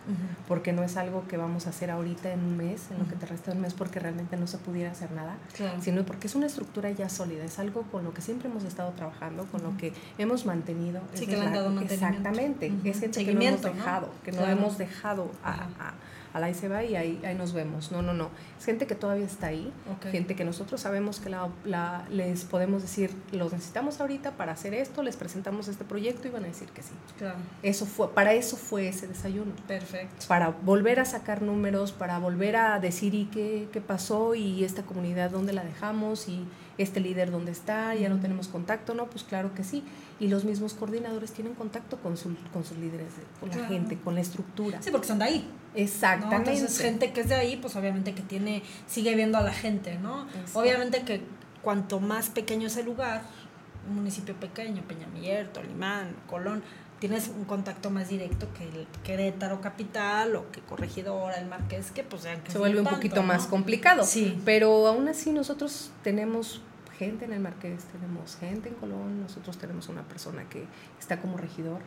porque no es algo que vamos a hacer ahorita en un mes, en lo que te resta de un mes, porque realmente no se pudiera hacer nada, Claro. Sino porque es una estructura ya sólida, es algo con lo que siempre hemos estado trabajando, con lo que hemos mantenido. Sí, es que le han dado. Exactamente, es gente que ¿no? hemos dejado, que no Claro. hemos dejado a, a la ahí se va y ahí, ahí nos vemos. No, no, no. Es gente que todavía está ahí, gente que nosotros sabemos que la, la- les podemos decir, los necesitamos ahorita para hacer esto, les presentamos este proyecto y van a decir que sí. Claro. Eso fue, para eso fue ese desayuno. Perfecto. Para volver a sacar números, para volver a decir y qué, qué pasó y esta comunidad dónde la dejamos y este líder dónde está, ya no tenemos contacto, no, pues claro que sí. Y los mismos coordinadores tienen contacto con, su- con sus líderes, con la gente, con la estructura. Sí, porque son de ahí. ¿no? Exactamente. Entonces, gente que es de ahí, pues obviamente que tiene, sigue viendo a la gente, ¿no? Exacto. Obviamente que cuanto más pequeño es el lugar, un municipio pequeño, Peñamiller, Tolimán, Colón, tienes un contacto más directo que el Querétaro Capital o que Corregidora, el Marqués, que pues sean que se vuelve un tanto, poquito ¿no? más complicado. Sí. Pero aún así nosotros tenemos gente en el Marqués, tenemos gente en Colón, nosotros tenemos una persona que está como regidor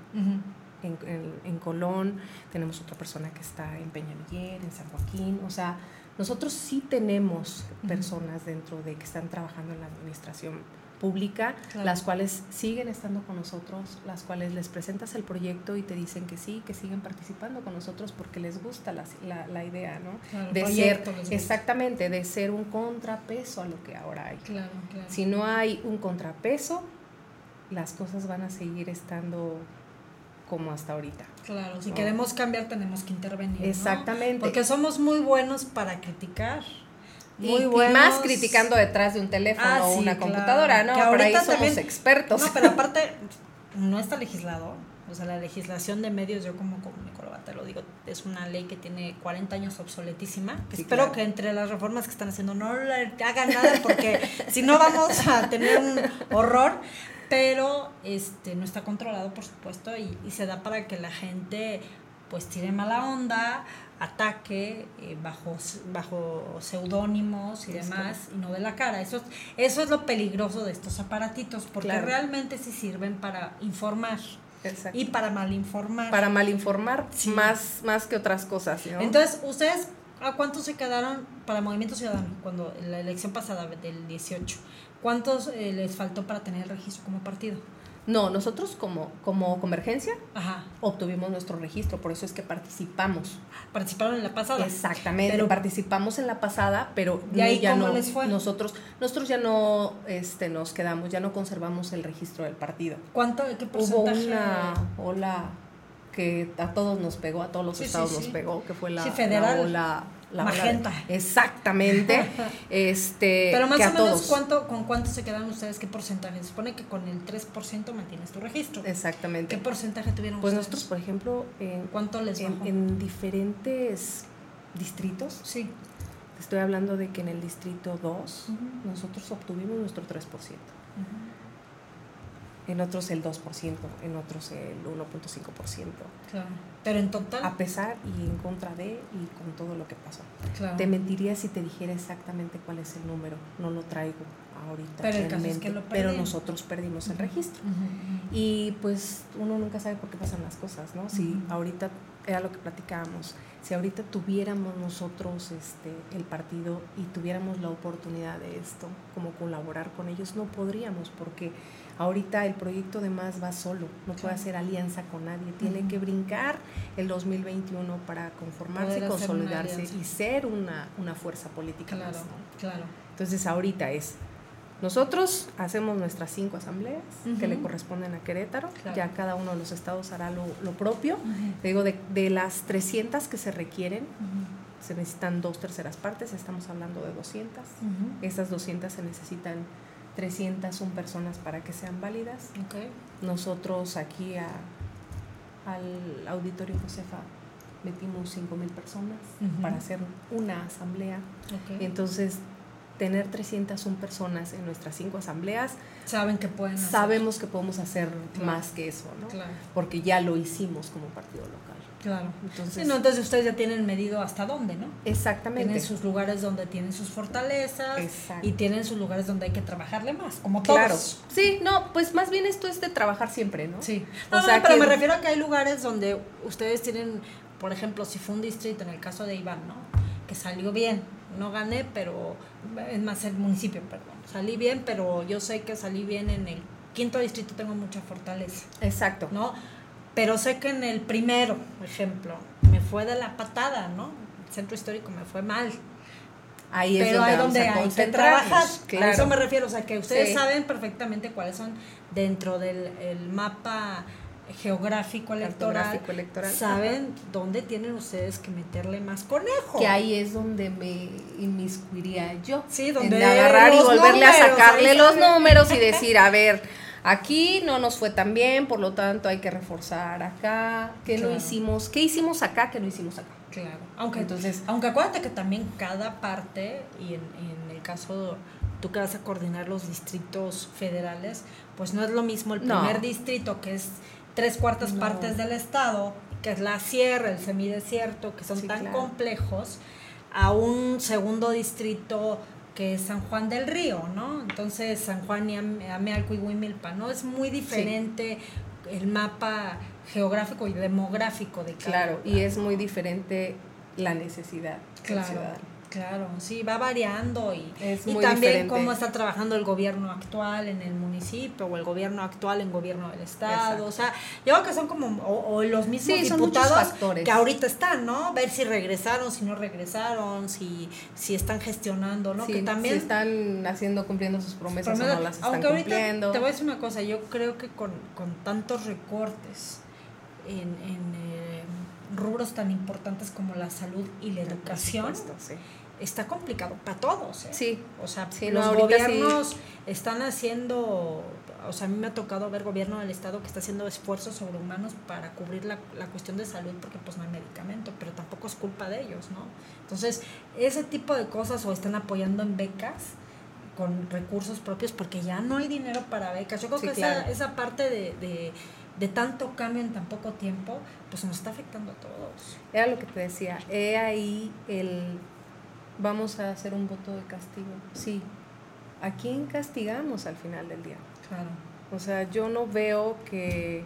en, en- en Colón, tenemos otra persona que está en Peñamiller, en San Joaquín, o sea, nosotros sí tenemos personas dentro de que están trabajando en la administración pública, Claro. las cuales siguen estando con nosotros, las cuales les presentas el proyecto y te dicen que sí, que siguen participando con nosotros porque les gusta la, la- la idea, ¿no? Claro, de ser, exactamente, de ser un contrapeso a lo que ahora hay. Claro, claro. Si no hay un contrapeso, las cosas van a seguir estando como hasta ahorita. Claro, si No. queremos cambiar tenemos que intervenir. ¿no? Exactamente. Porque somos muy buenos para criticar. Muy y, buenos. más criticando detrás de un teléfono Ah, o sí, una claro. computadora, ¿no? Que Por ahí ahorita somos también- expertos. No, pero aparte, no está legislado. O sea, la legislación de medios, yo como comunicóloga te lo digo, es una ley que tiene 40 años obsoletísima. Sí, espero claro. que entre las reformas que están haciendo no le hagan nada porque si no vamos a tener un horror. Pero este no está controlado, por supuesto, y, y se da para que la gente pues tire mala onda, ataque eh, bajo, bajo seudónimos y demás, y no de la cara. Eso, es- eso es lo peligroso de estos aparatitos, porque Claro. realmente sí sirven para informar Exacto. y para malinformar. para malinformar Sí. más, más que otras cosas, ¿no? Entonces, ¿ustedes a cuántos se quedaron para Movimiento Ciudadano cuando en la elección pasada del 18? ¿Cuántos eh, les faltó para tener el registro como partido? No, nosotros como, como convergencia Ajá. obtuvimos nuestro registro, por eso es que participamos. Participaron en la pasada. Exactamente, Pero- participamos en la pasada, pero ¿Y ahí ya cómo no les fue? nosotros nosotros ya no este nos quedamos, ya no conservamos el registro del partido. ¿Cuánto, qué Hubo porcentaje? una ola que a todos nos pegó, a todos los Sí, estados sí. nos pegó, que fue la, Sí, federal. la ola la ola de- Magenta. exactamente. este Pero más que o a menos, todos. ¿cuánto, ¿con cuánto se quedaron ustedes? ¿Qué porcentaje? Se supone que con el 3% mantienes tu registro. Exactamente. ¿Qué porcentaje tuvieron Pues ustedes? nosotros, por ejemplo, en, ¿Cuánto les en, bajó? en diferentes distritos, Sí. estoy hablando de que en el distrito 2 Ujú. nosotros obtuvimos nuestro 3%. En otros el 2%, en otros el 1.5%. Claro. Pero en total. A pesar y en contra de y con todo lo que pasó. claro. Te mentiría si te dijera exactamente cuál es el número. No lo traigo ahorita. Pero el caso es que lo pero nosotros perdimos el registro. Ujú, ujú. Y pues uno nunca sabe por qué pasan las cosas, ¿no? Si ahorita era lo que platicábamos, si ahorita tuviéramos nosotros este el partido y tuviéramos la oportunidad de esto, como colaborar con ellos, no podríamos porque ahorita el proyecto de más va solo, no puede hacer alianza con nadie, tiene que brincar el 2021 para conformarse, Poder consolidarse y ser una, una fuerza política Claro, más, ¿no? claro. Entonces ahorita es, nosotros hacemos nuestras cinco asambleas que le corresponden a Querétaro, Claro. ya cada uno de los estados hará lo, lo propio. Ujú. Te digo, de, de las 300 que se requieren, se necesitan dos terceras partes, estamos hablando de 200. Ujú. Esas 200 se necesitan 301 personas para que sean válidas. Ok. Nosotros aquí a- al auditorio Josefa metimos 5 mil personas Ujú. para hacer una asamblea. Ok. Entonces, tener 301 personas en nuestras cinco asambleas, Saben que pueden hacer. sabemos que podemos hacer Claro. más que eso, ¿no? Claro. Porque ya lo hicimos como partido local. Claro. Entonces, Sí, no, entonces ustedes ya tienen medido hasta dónde, ¿no? exactamente. Tienen sus lugares donde tienen sus fortalezas Exacto. y tienen sus lugares donde hay que trabajarle más, como todos. Claro. Sí, no, pues más bien esto es de trabajar siempre, ¿no? Sí. O No, sea no, pero que- me refiero a que hay lugares donde ustedes tienen, por ejemplo, si fue un distrito, en el caso de Iván, ¿no? Que salió bien. No gané, pero es más el municipio, perdón. Salí bien, pero yo sé que salí bien en el quinto distrito, tengo mucha fortaleza, Exacto. ¿no? Pero sé que en el primero, ejemplo, me fue de la patada, ¿no? El centro histórico me fue mal. Ahí es pero donde hay donde a hay que concentrarnos. trabajar. Claro. A eso me refiero, o sea, que ustedes Sí. saben perfectamente cuáles son dentro del el mapa geográfico electoral, electoral. saben dónde tienen ustedes que meterle más conejo. Que ahí es donde me inmiscuiría yo. Sí, En donde agarrar y volverle a sacarle los números y decir, a ver, aquí no nos fue tan bien, por lo tanto hay que reforzar acá. ¿Qué no Claro. hicimos? ¿Qué hicimos acá que no hicimos acá? Claro. Aunque, Entonces- aunque acuérdate que también cada parte, y en, en el caso tú que vas a coordinar los distritos federales, pues no es lo mismo el No. primer distrito, que es tres cuartas No. partes del estado, que es la sierra, el semidesierto, que son Sí, tan claro. complejos, a un segundo distrito que es San Juan del Río, ¿no? Entonces San Juan y Am- Amealco y Huimilpa, ¿no? Es muy diferente el mapa geográfico y demográfico de cada Claro, y es muy diferente la necesidad del Claro, ciudadano. Claro, sí, va variando y, Es y muy también diferente. cómo está trabajando el gobierno actual en el municipio o el gobierno actual en gobierno del estado, Exacto. o sea, yo creo que son como, o, o los mismos Sí, diputados que ahorita están, ¿no? Ver si regresaron, si no regresaron, si, si están gestionando, ¿no? Sí, que también... si están haciendo, cumpliendo sus promesas Promesa- o no las están Aunque ahorita cumpliendo. te voy a decir una cosa, yo creo que con, con tantos recortes en, en, eh, rubros tan importantes como la salud y la educación, supuesto, sí. Está complicado para todos. ¿eh? Sí, O sea, Sí, no, los sí. gobiernos están haciendo, o sea, a mí me ha tocado ver gobierno del estado que está haciendo esfuerzos sobrehumanos para cubrir la, la cuestión de salud porque pues no hay medicamento, pero tampoco es culpa de ellos, ¿no? Entonces, ese tipo de cosas o están apoyando en becas con recursos propios porque ya no hay dinero para becas. Yo creo Sí, que claro. esa, esa parte de, de, de tanto cambio en tan poco tiempo, pues nos está afectando a todos. Era lo que te decía. He ahí el. Vamos a hacer un voto de castigo. Sí. ¿A quién castigamos al final del día? Claro. O sea, yo no veo que,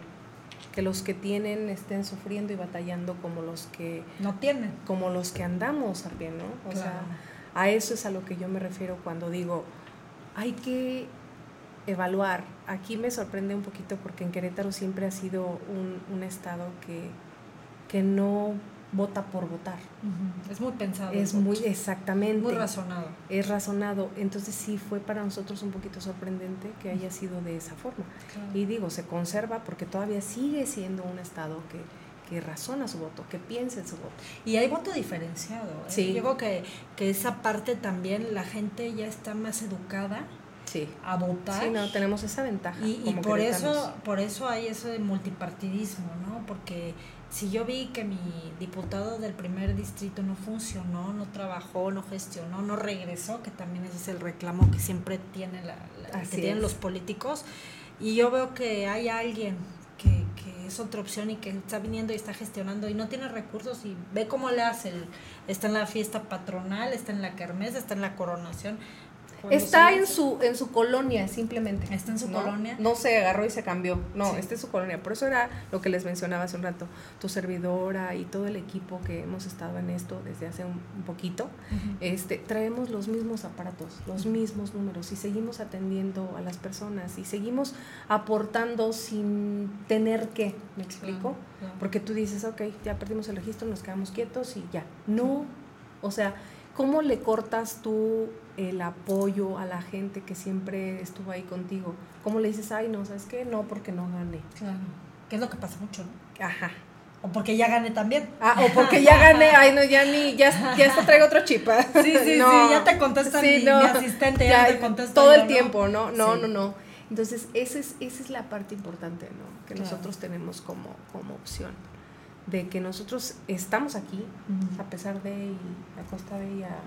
que los que tienen estén sufriendo y batallando como los que No tienen. como los que andamos a pie, ¿no? O Claro. sea, a eso es a lo que yo me refiero cuando digo, hay que evaluar. Aquí me sorprende un poquito porque en Querétaro siempre ha sido un, un estado que, que no vota por votar. Es muy pensado. Es muy exactamente. Muy razonado. Es razonado. Entonces sí fue para nosotros un poquito sorprendente que haya sido de esa forma. Y digo, se conserva porque todavía sigue siendo un estado que, que razona su voto, que piensa en su voto. Y hay voto diferenciado. ¿eh? Sí. Yo creo que, que esa parte también la gente ya está más educada Sí. a votar. Sí, no, tenemos esa ventaja. y, y por eso por eso hay eso de multipartidismo, ¿no? Porque si yo vi que mi diputado del primer distrito no funcionó, no trabajó, no gestionó, no regresó, que también ese es el reclamo que siempre tiene la, la- que tienen los políticos, y yo veo que hay alguien que, que es otra opción y que está viniendo y está gestionando y no tiene recursos y ve cómo le hace, está en la fiesta patronal, está en la kermés, está en la coronación. Está en su, en su colonia, simplemente. Está en su ¿no? colonia. No se agarró y se cambió. No, Sí. está en su colonia. Por eso era lo que les mencionaba hace un rato. Tu servidora y todo el equipo que hemos estado en esto desde hace un, un poquito, este, traemos los mismos aparatos, los mismos números y seguimos atendiendo a las personas y seguimos aportando sin tener que, ¿me explico? Porque tú dices, ok, ya perdimos el registro, nos quedamos quietos y ya. No, o sea, ¿cómo le cortas tú el apoyo a la gente que siempre estuvo ahí contigo? ¿Cómo le dices, ay, no, ¿sabes qué? No, porque no gané. Claro. Que es lo que pasa mucho, ¿no? Ajá. O porque ya gané también. Ah, o porque ya gané, ay, no, ya ni, ya, ya hasta traigo otro chip. ¿ah? Sí, sí, sí, ya te contesta mi- mi asistente, ya te contesta Todo el ¿no? tiempo, ¿no? No, Sí. no, no. Entonces, esa es, esa es la parte importante, ¿no? Que Claro. nosotros tenemos como, como opción. De que nosotros estamos aquí, a pesar de y a costa de y a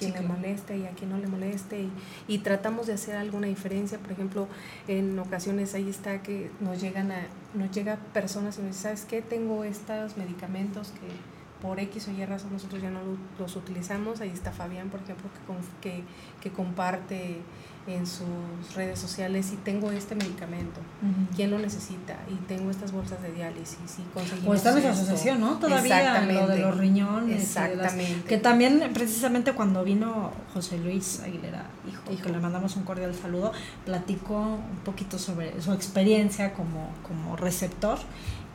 quién Sí, le claro. moleste y a quién no le moleste y, y tratamos de hacer alguna diferencia. Por ejemplo, en ocasiones ahí está que nos llegan a, nos llega personas y nos dicen, ¿sabes qué? Tengo estos medicamentos que por X o Y razón nosotros ya no lo- los utilizamos. Ahí está Fabián, por ejemplo, que, que, que comparte en sus redes sociales y tengo este medicamento. ¿Quién lo necesita? Y tengo estas bolsas de diálisis y conseguimos O está nuestra asociación, ¿no? Todavía lo de los riñones. las- Exactamente. que también, precisamente cuando vino José Luis Aguilera, hijo, Hijo. que le mandamos un cordial saludo, platicó un poquito sobre su experiencia como, como receptor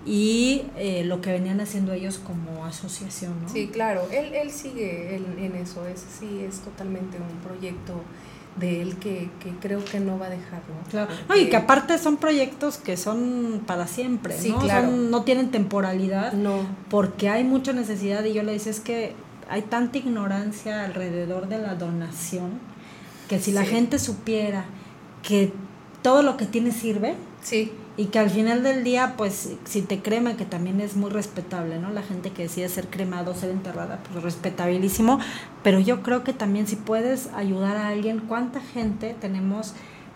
y eh, lo que venían haciendo ellos como asociación, ¿no? Sí, claro, él, él sigue en, en eso, ese sí es totalmente un proyecto de él que, que creo que no va a dejar, ¿no? Claro. No, y que aparte son proyectos que son para siempre, Sí, ¿no? claro. Son- no tienen temporalidad. No, porque hay mucha necesidad y yo le decía es que hay tanta ignorancia alrededor de la donación que si la gente supiera que todo lo que tiene sirve sí, y que al final del día pues si te crema que también es muy respetable no la gente que decide ser cremado ser enterrada pues respetabilísimo pero yo creo que también si puedes ayudar a alguien cuánta gente tenemos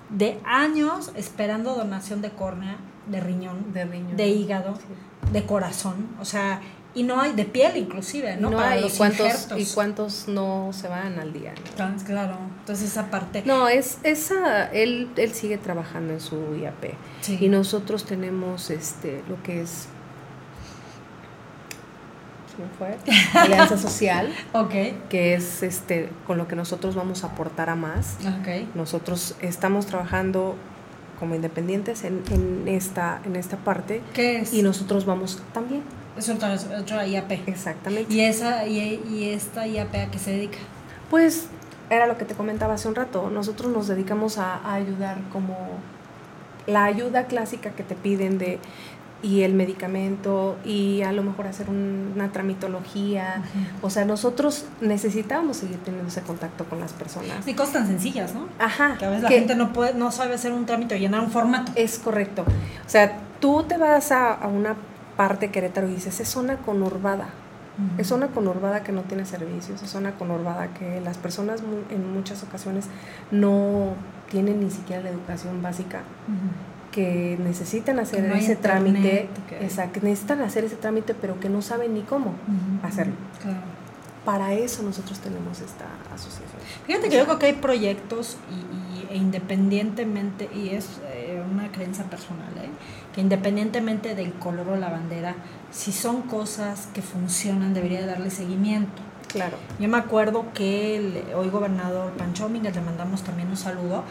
de años esperando donación de córnea de riñón de riñón. de hígado Sí. de corazón, o sea, y no hay de piel inclusive, ¿no? No, Para hay, los y cuántos, injertos. y cuántos no se van al día, ¿no? Ah, Claro, entonces esa parte. No, es esa, él, él sigue trabajando en su IAP. Sí. Y nosotros tenemos este lo que es ¿se me fue? Alianza Social, Ok, que es este con lo que nosotros vamos a aportar a más. ok. Nosotros estamos trabajando como independientes en, en esta, en esta parte ¿Qué es? y nosotros vamos también. Es otra, IAP. Exactamente. ¿Y, esa, y, y esta IAP a qué se dedica? Pues era lo que te comentaba hace un rato. Nosotros nos dedicamos a, a ayudar como la ayuda clásica que te piden de y el medicamento y a lo mejor hacer un- una tramitología. O sea, nosotros necesitábamos seguir teniendo ese contacto con las personas. Y cosas tan sencillas, ¿no? Ajá. Que a veces la gente no puede, no sabe hacer un trámite o llenar un formato. Es correcto. O sea, tú te vas a, a una parte Querétaro y dices, es zona conurbada. Es zona conurbada que no tiene servicios, es zona conurbada que las personas mu- en muchas ocasiones no tienen ni siquiera la educación básica, que necesitan hacer no ese trámite, que- exacto, que necesitan hacer ese trámite, pero que no saben ni cómo hacerlo. Claro. Para eso nosotros tenemos esta asociación. Fíjate que yo creo que hay proyectos y, y- e independientemente, y es eh, una creencia personal, ¿eh? Que independientemente del color o la bandera, si son cosas que funcionan, debería darle seguimiento. Claro. Yo me acuerdo que el hoy gobernador Pancho Domínguez, le mandamos también un saludo,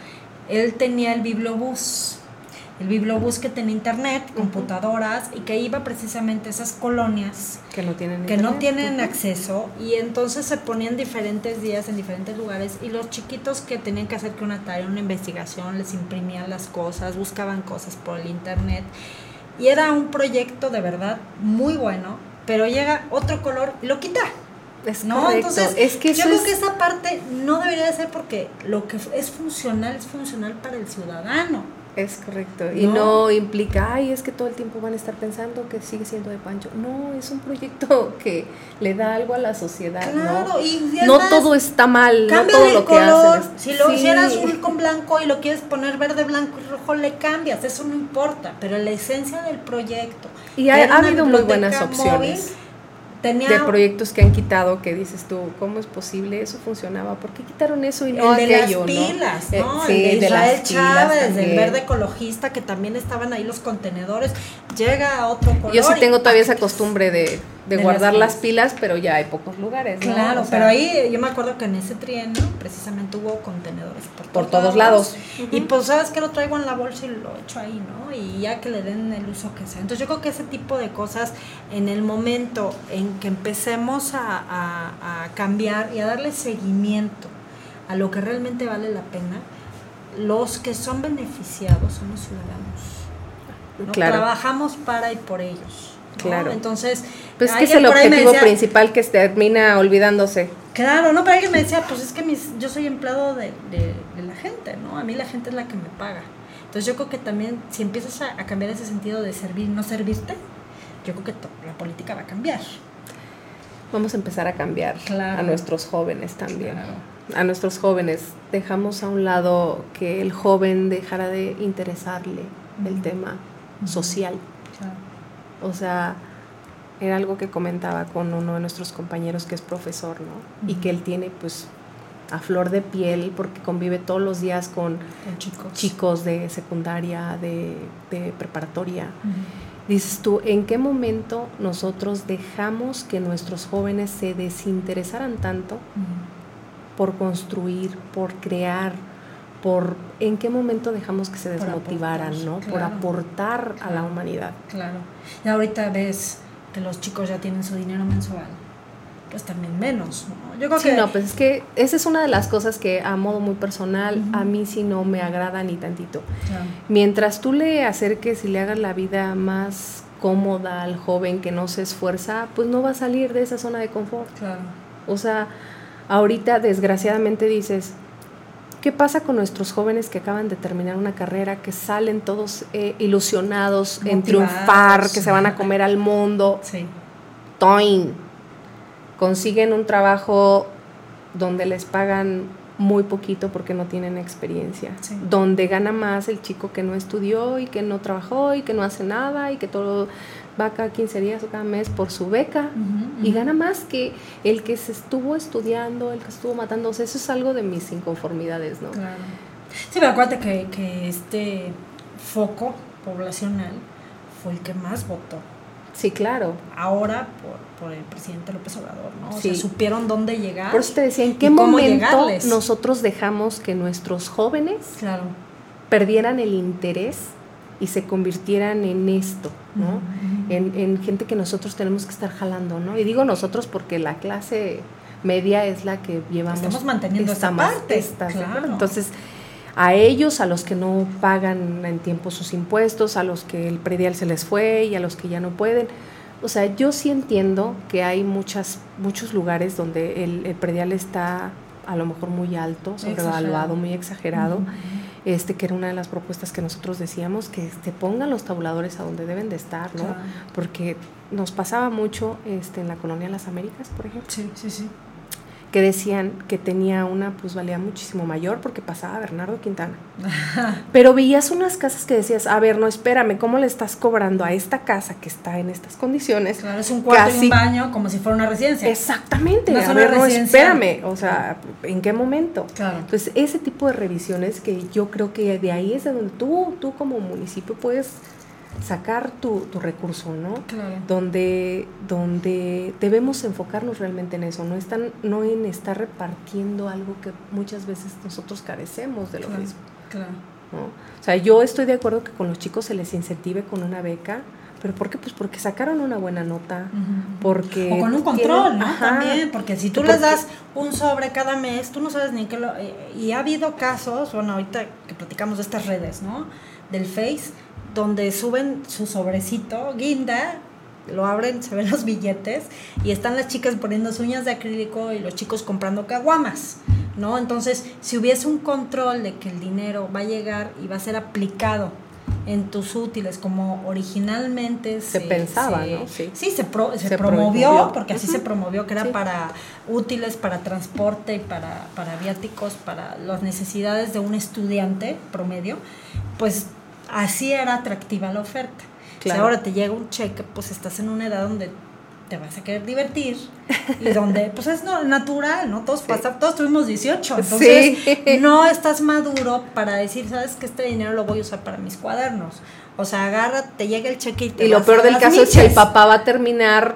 él tenía el bibliobús, el bibliobús que tenía internet, computadoras, y que iba precisamente a esas colonias Que no tienen que no tienen acceso y entonces se ponían diferentes días en diferentes lugares y los chiquitos que tenían que hacer que una tarea, una investigación, les imprimían las cosas, buscaban cosas por el internet y era un proyecto de verdad muy bueno, pero llega otro color y lo quita. Es ¿no? correcto. Entonces, es que yo creo es- que esa parte no debería de ser porque lo que es funcional es funcional para el ciudadano. Es correcto. Y No. no. implica, ay, es que todo el tiempo van a estar pensando que sigue siendo de Pancho. No, es un proyecto que le da algo a la sociedad. Claro, ¿no? y no todo está mal, no todo el lo que color. hacen. es- Si lo Sí. hiciera azul con blanco y lo quieres poner verde, blanco y rojo, le cambias. Eso no importa. Pero la esencia del proyecto. Y ha, habido muy buenas opciones móvil, tenía de proyectos que han quitado que dices tú, ¿cómo es posible? Eso funcionaba. ¿Por qué quitaron eso y no el de aquello? las pilas, Eh, ¿no? sí, el de de las Israel pilas Chávez, también. verde ecologista, que también estaban ahí los contenedores. Llega a otro color. Yo sí tengo todavía esa costumbre de, de De guardar las las pilas, pero ya hay pocos lugares. ¿no? Claro, O sea, pero ahí yo me acuerdo que en ese trienio precisamente hubo contenedores por, Por todos lados. Y pues sabes que lo traigo en la bolsa y lo echo ahí, ¿no? Y ya que le den el uso que sea. Entonces yo creo que ese tipo de cosas en el momento en que empecemos a, a- a cambiar y a darle seguimiento a lo que realmente vale la pena, los que son beneficiados son los ciudadanos. ¿no? Claro. Trabajamos para y por ellos. ¿No? Claro. Entonces, Pues es que es el objetivo decía, principal que termina olvidándose. Claro, no, pero alguien me decía, pues es que mis, yo soy empleado de, de- de la gente, ¿no? A mí la gente es la que me paga. Entonces yo creo que también si empiezas a, a cambiar ese sentido de servir no servirte, yo creo que la política va a cambiar. vamos a empezar a cambiar Claro. a nuestros jóvenes también. Claro. A nuestros jóvenes. Dejamos a un lado que el joven dejara de interesarle el tema social. O sea, era algo que comentaba con uno de nuestros compañeros que es profesor, ¿no? Y que él tiene pues a flor de piel porque convive todos los días con Con chicos. chicos de secundaria, de, de preparatoria. Dices tú, ¿en qué momento nosotros dejamos que nuestros jóvenes se desinteresaran tanto por construir, por crear, por en qué momento dejamos que se desmotivaran, aportar, ¿no? Por claro. aportar a la humanidad. Claro. Y ahorita ves que los chicos ya tienen su dinero mensual. Pues también menos, ¿no? Yo creo Sí, que. no, pues es que esa es una de las cosas que a modo muy personal a mí sí no me agrada ni tantito. Claro. Mientras tú le acerques y le hagas la vida más cómoda al joven que no se esfuerza, pues no va a salir de esa zona de confort. Claro. O sea, ahorita desgraciadamente dices, ¿qué pasa con nuestros jóvenes que acaban de terminar una carrera, que salen todos eh, ilusionados en triunfar, que se van a comer al mundo? Sí. Toin. Consiguen un trabajo donde les pagan muy poquito porque no tienen experiencia. Sí. Donde gana más el chico que no estudió y que no trabajó y que no hace nada y que todo va cada 15 días o cada mes por su beca. Y gana más que el que se estuvo estudiando, el que estuvo sea, eso es algo de mis inconformidades, ¿no? Claro. Sí, pero acuérdate que, que este foco poblacional fue el que más votó. Sí, claro. Ahora por, por el presidente López Obrador, ¿no? O Sí. sea, supieron dónde llegar. Por eso te decía, ¿en qué ¿Y cómo momento llegarles? nosotros dejamos que nuestros jóvenes Claro. perdieran el interés y se convirtieran en esto, ¿no? En, en gente que nosotros tenemos que estar jalando, ¿no? Y digo nosotros porque la clase media es la que llevamos. Estamos manteniendo estamos- parte, claro. Entonces, a ellos, a los que no pagan en tiempo sus impuestos, a los que el predial se les fue y a los que ya no pueden. O sea, yo sí entiendo que hay muchas, muchos lugares donde el, el predial está a lo mejor muy alto, sobrevaluado, muy exagerado. Este que era una de las propuestas que nosotros decíamos que se pongan los tabuladores a donde deben de estar, ¿no? Claro. Porque nos pasaba mucho este en la colonia Las Américas, por ejemplo, Sí, sí, sí. Que decían que tenía una plusvalía muchísimo mayor porque pasaba Bernardo Quintana. Pero veías unas casas que decías, a ver, no, espérame, ¿cómo le estás cobrando a esta casa que está en estas condiciones? Claro, es un cuarto y Casi- un baño como si fuera una residencia. Exactamente, No es a ver, no, espérame, o sea, ¿en qué momento? Claro. Entonces, ese tipo de revisiones que yo creo que de ahí es de donde tú, tú como municipio puedes sacar tu, tu recurso, ¿no? Claro. Donde, donde debemos enfocarnos realmente en eso, no, están, no en estar repartiendo algo que muchas veces nosotros carecemos de lo Claro. mismo, Claro. ¿no? O sea, yo estoy de acuerdo que con los chicos se les incentive con una beca, pero ¿por qué? Pues porque sacaron una buena nota, porque... O con un tienen- control, ¿no? Ajá. También, porque si tú Porque- les das un sobre cada mes, tú no sabes ni qué lo... eh, y ha habido casos, bueno, ahorita que platicamos de estas redes, ¿no? Del Face, donde suben su sobrecito, guinda, lo abren, se ven los billetes, y están las chicas poniendo uñas de acrílico y los chicos comprando caguamas, ¿no? Entonces, si hubiese un control de que el dinero va a llegar y va a ser aplicado en tus útiles como originalmente Se pensaba, ¿no? Sí, Sí. se, pro- se Se promovió, promovió. porque así se promovió, que era Sí. para útiles, para transporte y para, para viáticos, para las necesidades de un estudiante promedio, pues así era atractiva la oferta. Si ahora te llega un cheque, pues estás en una edad donde te vas a querer divertir y donde pues es no, natural, ¿no? Todos, pasa- todos tuvimos 18, entonces Sí. no estás maduro para decir, sabes que este dinero lo voy a usar para mis cuadernos. O sea, agarra, te llega el cheque y te Y lo peor del caso es que el papá va a terminar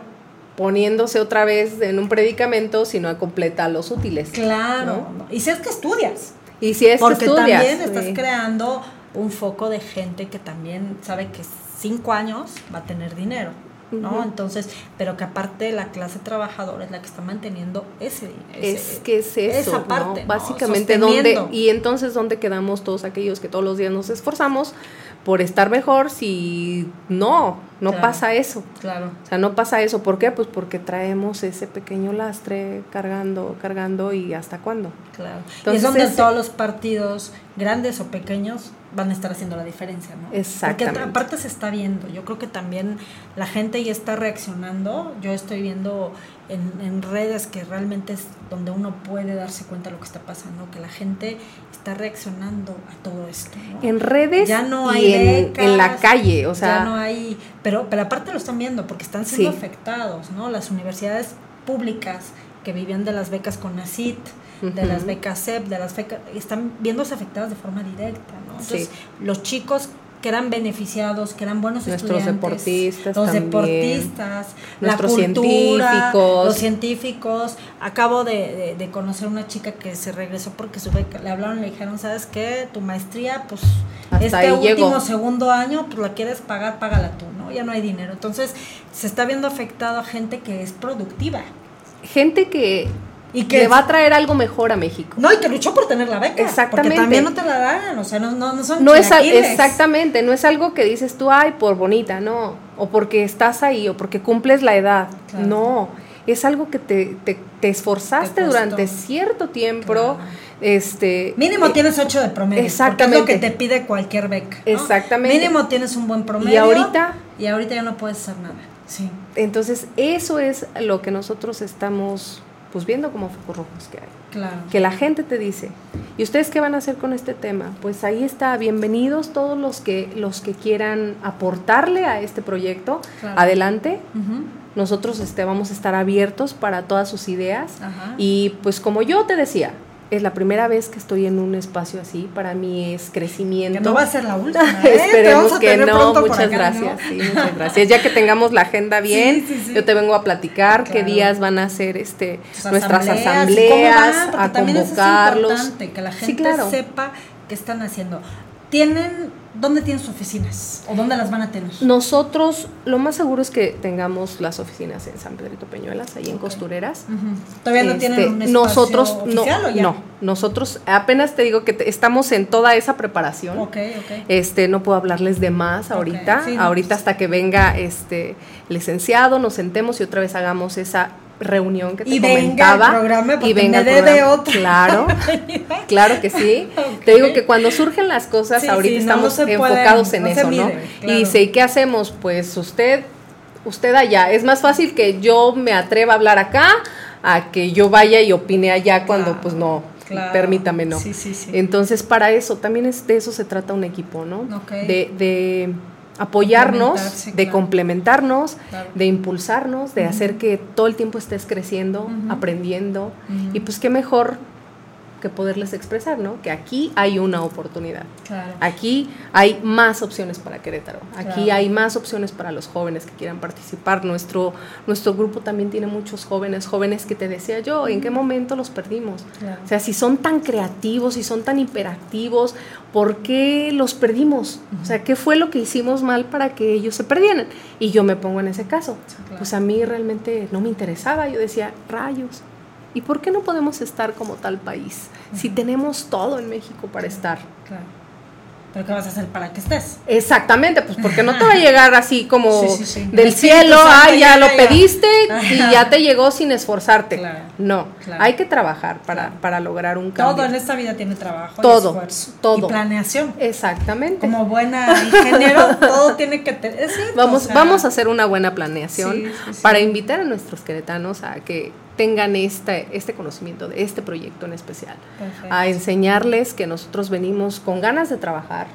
poniéndose otra vez en un predicamento si no completa los útiles. Claro, y si es que estudias, Y si es que porque estudias, también estás sí. creando un foco de gente que también sabe que cinco años va a tener dinero, ¿no? Entonces, pero que aparte la clase trabajadora es la que está manteniendo ese, es ese- que es eso, esa parte, ¿no? ¿no? Básicamente dónde y entonces dónde quedamos todos aquellos que todos los días nos esforzamos por estar mejor si no, no Claro. pasa eso. Claro. O sea, no pasa eso. ¿Por qué? Pues porque traemos ese pequeño lastre cargando, cargando y hasta cuándo. Claro. y Entonces, es donde ese- todos los partidos, grandes o pequeños, van a estar haciendo la diferencia, ¿no? Exactamente. Porque aparte se está viendo. Yo creo que también la gente ya está reaccionando. Yo estoy viendo en, en redes que realmente es donde uno puede darse cuenta de lo que está pasando, que la gente está reaccionando a todo esto. ¿no? En redes ya no y hay en, becas, en la calle, o sea, ya no hay, pero pero aparte lo están viendo porque están siendo Sí. afectados, ¿no? Las universidades públicas que vivían de las becas con NACIT, de las becas CEP, de las becas están viéndose afectadas de forma directa, ¿no? Entonces, Sí. los chicos que eran beneficiados, que eran buenos Nuestros estudiantes, deportistas los también, deportistas, nuestros la cultura, científicos. los científicos. Acabo de, de- de conocer una chica que se regresó porque su beca, le hablaron y le dijeron, ¿sabes qué? Tu maestría, pues Hasta este último segundo año, pues la quieres pagar, págala tú, ¿no? Ya no hay dinero. Entonces, se está viendo afectado a gente que es productiva. gente que, Y que le va a traer algo mejor a México. No, y que luchó por tener la beca. Exactamente. Porque también no te la dan, o sea, no, no, no son No es al- exactamente, no es algo que dices tú, ay, por bonita, no, o porque estás ahí, o porque cumples la edad, Claro. no, es algo que te, te, te esforzaste Te durante cierto tiempo, Claro. este... Mínimo eh, tienes 8 de promedio. Exactamente. Porque es lo que te pide cualquier beca. ¿no? Exactamente. Mínimo tienes un buen promedio. Y ahorita- Y ahorita ya no puedes hacer nada. Sí. Entonces, eso es lo que nosotros estamos pues viendo como focos rojos que hay. Claro. que la gente te dice, ¿y ustedes qué van a hacer con este tema? Pues ahí está, bienvenidos todos los que los que quieran aportarle a este proyecto. Claro. Adelante. Nosotros este, vamos a estar abiertos para todas sus ideas. Ajá. Y pues como yo te decía, es la primera vez que estoy en un espacio así, para mí es crecimiento. Que no va a ser la última. ¿eh? Esperemos que no, muchas acá, gracias. ¿no? Sí, muchas gracias. Ya que tengamos la agenda bien, Sí, sí, sí. yo te vengo a platicar qué días van a ser este nuestras asambleas, a es convocarlos. importante, que la gente claro. sepa qué están haciendo. ¿Tienen, dónde tienen sus oficinas? ¿O dónde las van a tener? Nosotros, lo más seguro es que tengamos las oficinas en San Pedrito Peñuelas, ahí en. Costureras. ¿Todavía no Este, tienen un espacio nosotros oficial no, o ya? no, nosotros apenas te digo que te- estamos en toda esa preparación. Ok, ok. Este, no puedo hablarles de más ahorita. sí, no, ahorita pues. hasta que venga este el licenciado, nos sentemos y otra vez hagamos esa reunión que te Y venga el comentaba. programa, porque y venga me el programa. otro. Claro, claro que sí. Te digo que cuando surgen las cosas, Sí, ahorita sí, no, no estamos pueden, enfocados en no eso, ¿no? claro. Y dice, ¿y qué hacemos? Pues usted, usted allá. Es más fácil que yo me atreva a hablar acá a que yo vaya y opine allá cuando Claro, pues no, claro. permítame no. Sí, sí, sí. Entonces, para eso, también es, de eso se trata un equipo, ¿no? Ok. De, de apoyarnos, de claro. complementarnos, Claro. de impulsarnos, de hacer que todo el tiempo estés creciendo, aprendiendo. Y pues qué mejor que poderles expresar, ¿no? Que aquí hay una oportunidad. Claro. Aquí hay más opciones para Querétaro. Aquí Claro. hay más opciones para los jóvenes que quieran participar. Nuestro, nuestro grupo también tiene muchos jóvenes, jóvenes que te decía yo, ¿en qué momento los perdimos? Claro. O sea, si son tan creativos, si son tan hiperactivos, ¿por qué los perdimos? O sea, ¿qué fue lo que hicimos mal para que ellos se perdieran? Y yo me pongo en ese caso. Sí. Pues a mí realmente no me interesaba. Yo decía, rayos. ¿Y por qué no podemos estar como tal país? Si tenemos todo en México para estar. Claro. ¿Pero qué vas a hacer para que estés? Exactamente, pues porque no te va a llegar así como Sí, sí, sí. del El cielo, ay, ya lo pediste y ya te llegó sin esforzarte. Claro, No, claro. hay que trabajar para, para lograr un cambio. Todo en esta vida tiene trabajo, y Todo, esfuerzo todo. y planeación. Exactamente. Como buena ingeniero, todo tiene que tener. Vamos, o sea, vamos a hacer una buena planeación para invitar a nuestros queretanos a que tengan este, este conocimiento de este proyecto en especial. Perfecto. A enseñarles que nosotros venimos con ganas de trabajar,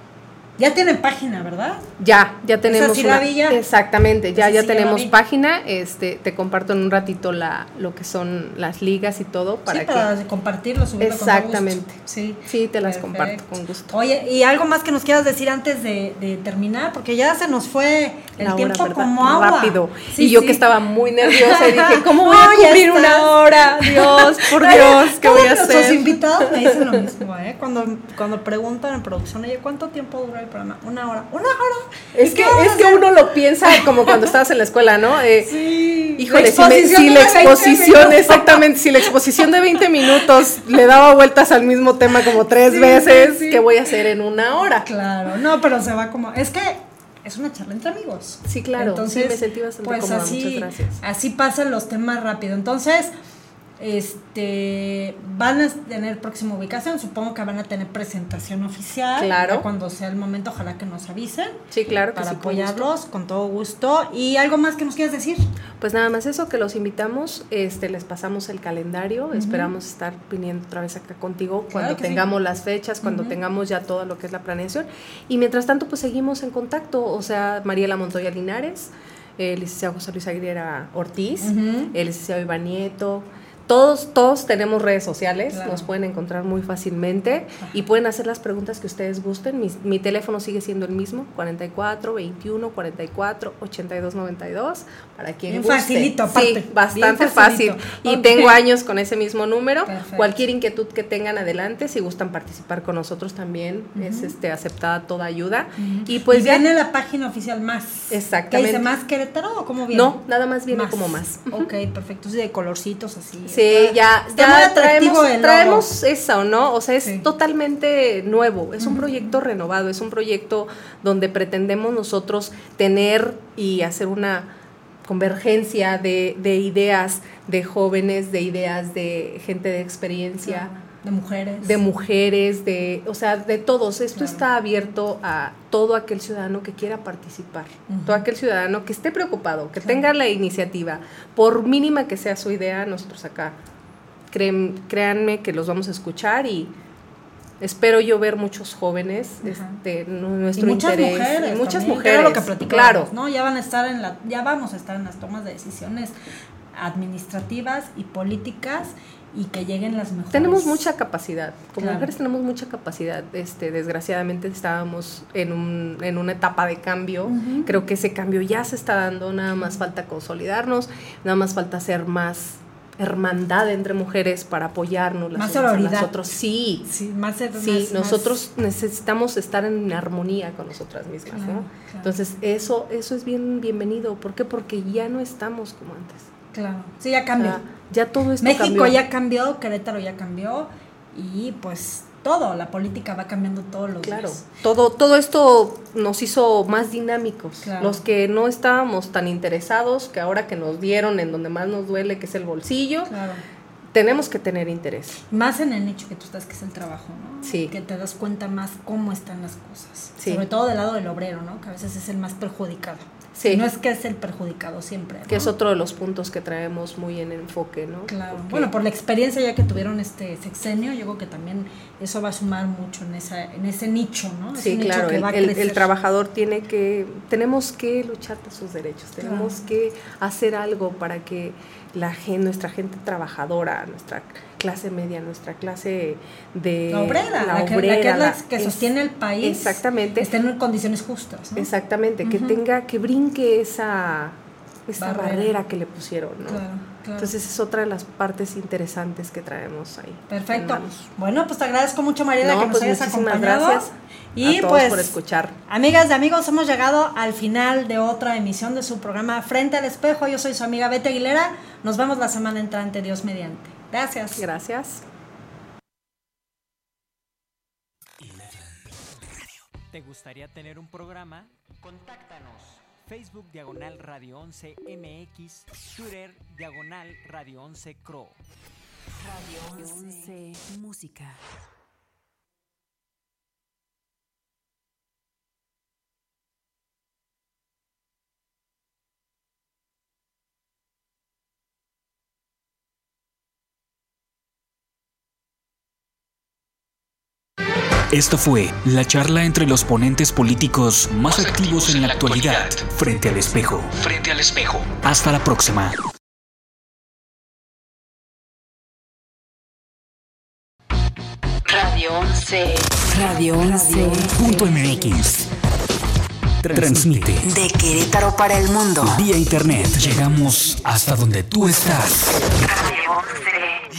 Ya tienen página, ¿verdad? Ya, ya tenemos sí la una- vi ya. exactamente, ya Esa ya sí la tenemos vi. página, este te comparto en un ratito la lo que son las ligas y todo para sí, que para compartirlo, subirlo con Exactamente. gusto. Sí. Sí, te las Perfecto. comparto con gusto. Oye, ¿y algo más que nos quieras decir antes de, de terminar? Porque ya se nos fue el La hora, tiempo ¿verdad? como agua. rápido. Sí, y yo que estaba muy nerviosa y dije, ¿cómo voy a cumplir una hora? Dios, por Dios, ¿qué voy a hacer? invitados me dicen lo mismo, ¿eh? Cuando, cuando preguntan en producción, oye, ¿cuánto tiempo dura el programa? Una hora. ¿Una hora? Es ¿Y que, es que uno lo piensa como cuando estabas en la escuela, ¿no? Eh, Sí. Híjole, La si, me- la 20 exposición, exactamente, si la exposición de 20 minutos le daba vueltas al mismo tema como tres Sí, veces, sí. ¿qué voy a hacer en una hora? Claro, no, pero se va como. Es que es una charla entre amigos. Sí, claro. Sí, me sentí bastante pues cómoda. así, Muchas gracias. Así pasan los temas rápido. Entonces, este van a tener próxima ubicación, supongo que van a tener presentación oficial. Claro. Cuando sea el momento, ojalá que nos avisen. Sí, claro que Para sí, con apoyarlos con todo gusto. ¿Y algo más que nos quieras decir? Pues nada más eso, que los invitamos, este, les pasamos el calendario, esperamos estar viniendo otra vez acá contigo cuando que sí. tengamos las fechas, cuando tengamos ya todo lo que es la planeación. Y mientras tanto, pues seguimos en contacto, o sea, Mariela Montoya Linares, el licenciado José Luis Aguilera Ortiz, el licenciado Iván Nieto. Todos, todos tenemos redes sociales, Claro. nos pueden encontrar muy fácilmente y pueden hacer las preguntas que ustedes gusten. Mi, mi teléfono sigue siendo el mismo, 44 21 44 82 92, para quien Bien guste. facilito, aparte. Sí, bastante fácil. Y tengo años con ese mismo número. Perfecto. Cualquier inquietud que tengan adelante, si gustan participar con nosotros también, es este, aceptada toda ayuda. Y pues y ya... viene la página oficial más. Exactamente. ¿Qué dice más Querétaro o cómo viene? No, nada más viene como más. Ok, perfecto. Sí, de colorcitos así. Sí, Está- ya, está ya muy atractivo traemos, el traemos eso, ¿no? O sea, es Sí. totalmente nuevo, es un proyecto renovado, es un proyecto donde pretendemos nosotros tener y hacer una convergencia de, de ideas de jóvenes, de ideas de gente de experiencia. De mujeres. de mujeres, de, o sea, de todos. Esto Claro. está abierto a todo aquel ciudadano que quiera participar, todo aquel ciudadano que esté preocupado, que tenga la iniciativa, por mínima que sea su idea, nosotros acá, creen- créanme que los vamos a escuchar y espero yo ver muchos jóvenes, Ajá. este, nu- y nuestro muchas interés, mujeres. y muchas también, mujeres, lo que claro, ¿no? Ya van a estar en la, ya vamos a estar en las tomas de decisiones administrativas y políticas y que lleguen las mejores. Tenemos mucha capacidad, como Claro. mujeres tenemos mucha capacidad. Este, desgraciadamente estábamos en, un, en una etapa de cambio. Creo que ese cambio ya se está dando, nada más falta consolidarnos, nada más falta hacer más hermandad entre mujeres para apoyarnos las Más unas a las otras. Sí, Sí, más sí, más- nosotros necesitamos estar en armonía con nosotras mismas, Claro, ¿no? claro. Entonces, eso, eso es bien bienvenido. ¿Por qué? Porque ya no estamos como antes. Claro. Sí, ya O cambió. sea, ya todo esto México cambió. ya cambió, Querétaro ya cambió y pues todo, la política va cambiando todos los Claro, días. todo, todo esto nos hizo más dinámicos. Claro. Los que no estábamos tan interesados, que ahora que nos dieron en donde más nos duele, que es el bolsillo, Claro. tenemos que tener interés. Más en el nicho que tú estás, que es el trabajo, ¿no? Sí. Que te das cuenta más cómo están las cosas. Sí. Sobre todo del lado del obrero, ¿no? Que a veces es el más perjudicado. Sí. No es que es el perjudicado siempre. Que ¿no? es otro de los puntos que traemos muy en enfoque, ¿no? Claro. Porque- Bueno, por la experiencia ya que tuvieron este sexenio, yo creo que también eso va a sumar mucho en esa en ese nicho, ¿no? Sí, nicho claro, que el, el- trabajador tiene que, tenemos que luchar por sus derechos, tenemos Claro. que hacer algo para que la gen- nuestra gente trabajadora, nuestra clase media, nuestra clase de La obrera, la, que, la que, es la sostiene el país. Exactamente. Estén en condiciones justas, ¿no? Exactamente, que tenga, que brinque esa, esa Barrera. barrera. que le pusieron, ¿no? Claro, claro. Entonces es otra de las partes interesantes que traemos ahí. Perfecto. Bueno, pues te agradezco mucho, Mariela, No, que nos pues hayas muchísimas acompañado. gracias Y a todos pues, por escuchar. amigas y amigos, hemos llegado al final de otra emisión de su programa Frente al Espejo. Yo soy su amiga Betty Aguilera. Nos vemos la semana entrante, Dios mediante. Gracias. Gracias. ¿Te gustaría tener un programa? Contáctanos. Facebook Diagonal Radio 11 MX, Twitter Diagonal Radio 11 Cro. Radio 11 Música. Esto fue la charla entre los ponentes políticos más activos en la actualidad, frente al espejo. Frente al espejo. Hasta la próxima. Radio 11. Radio 11 Punto MX. Transmite de Querétaro para el mundo. vía internet. Llegamos hasta donde tú estás. Radio 11.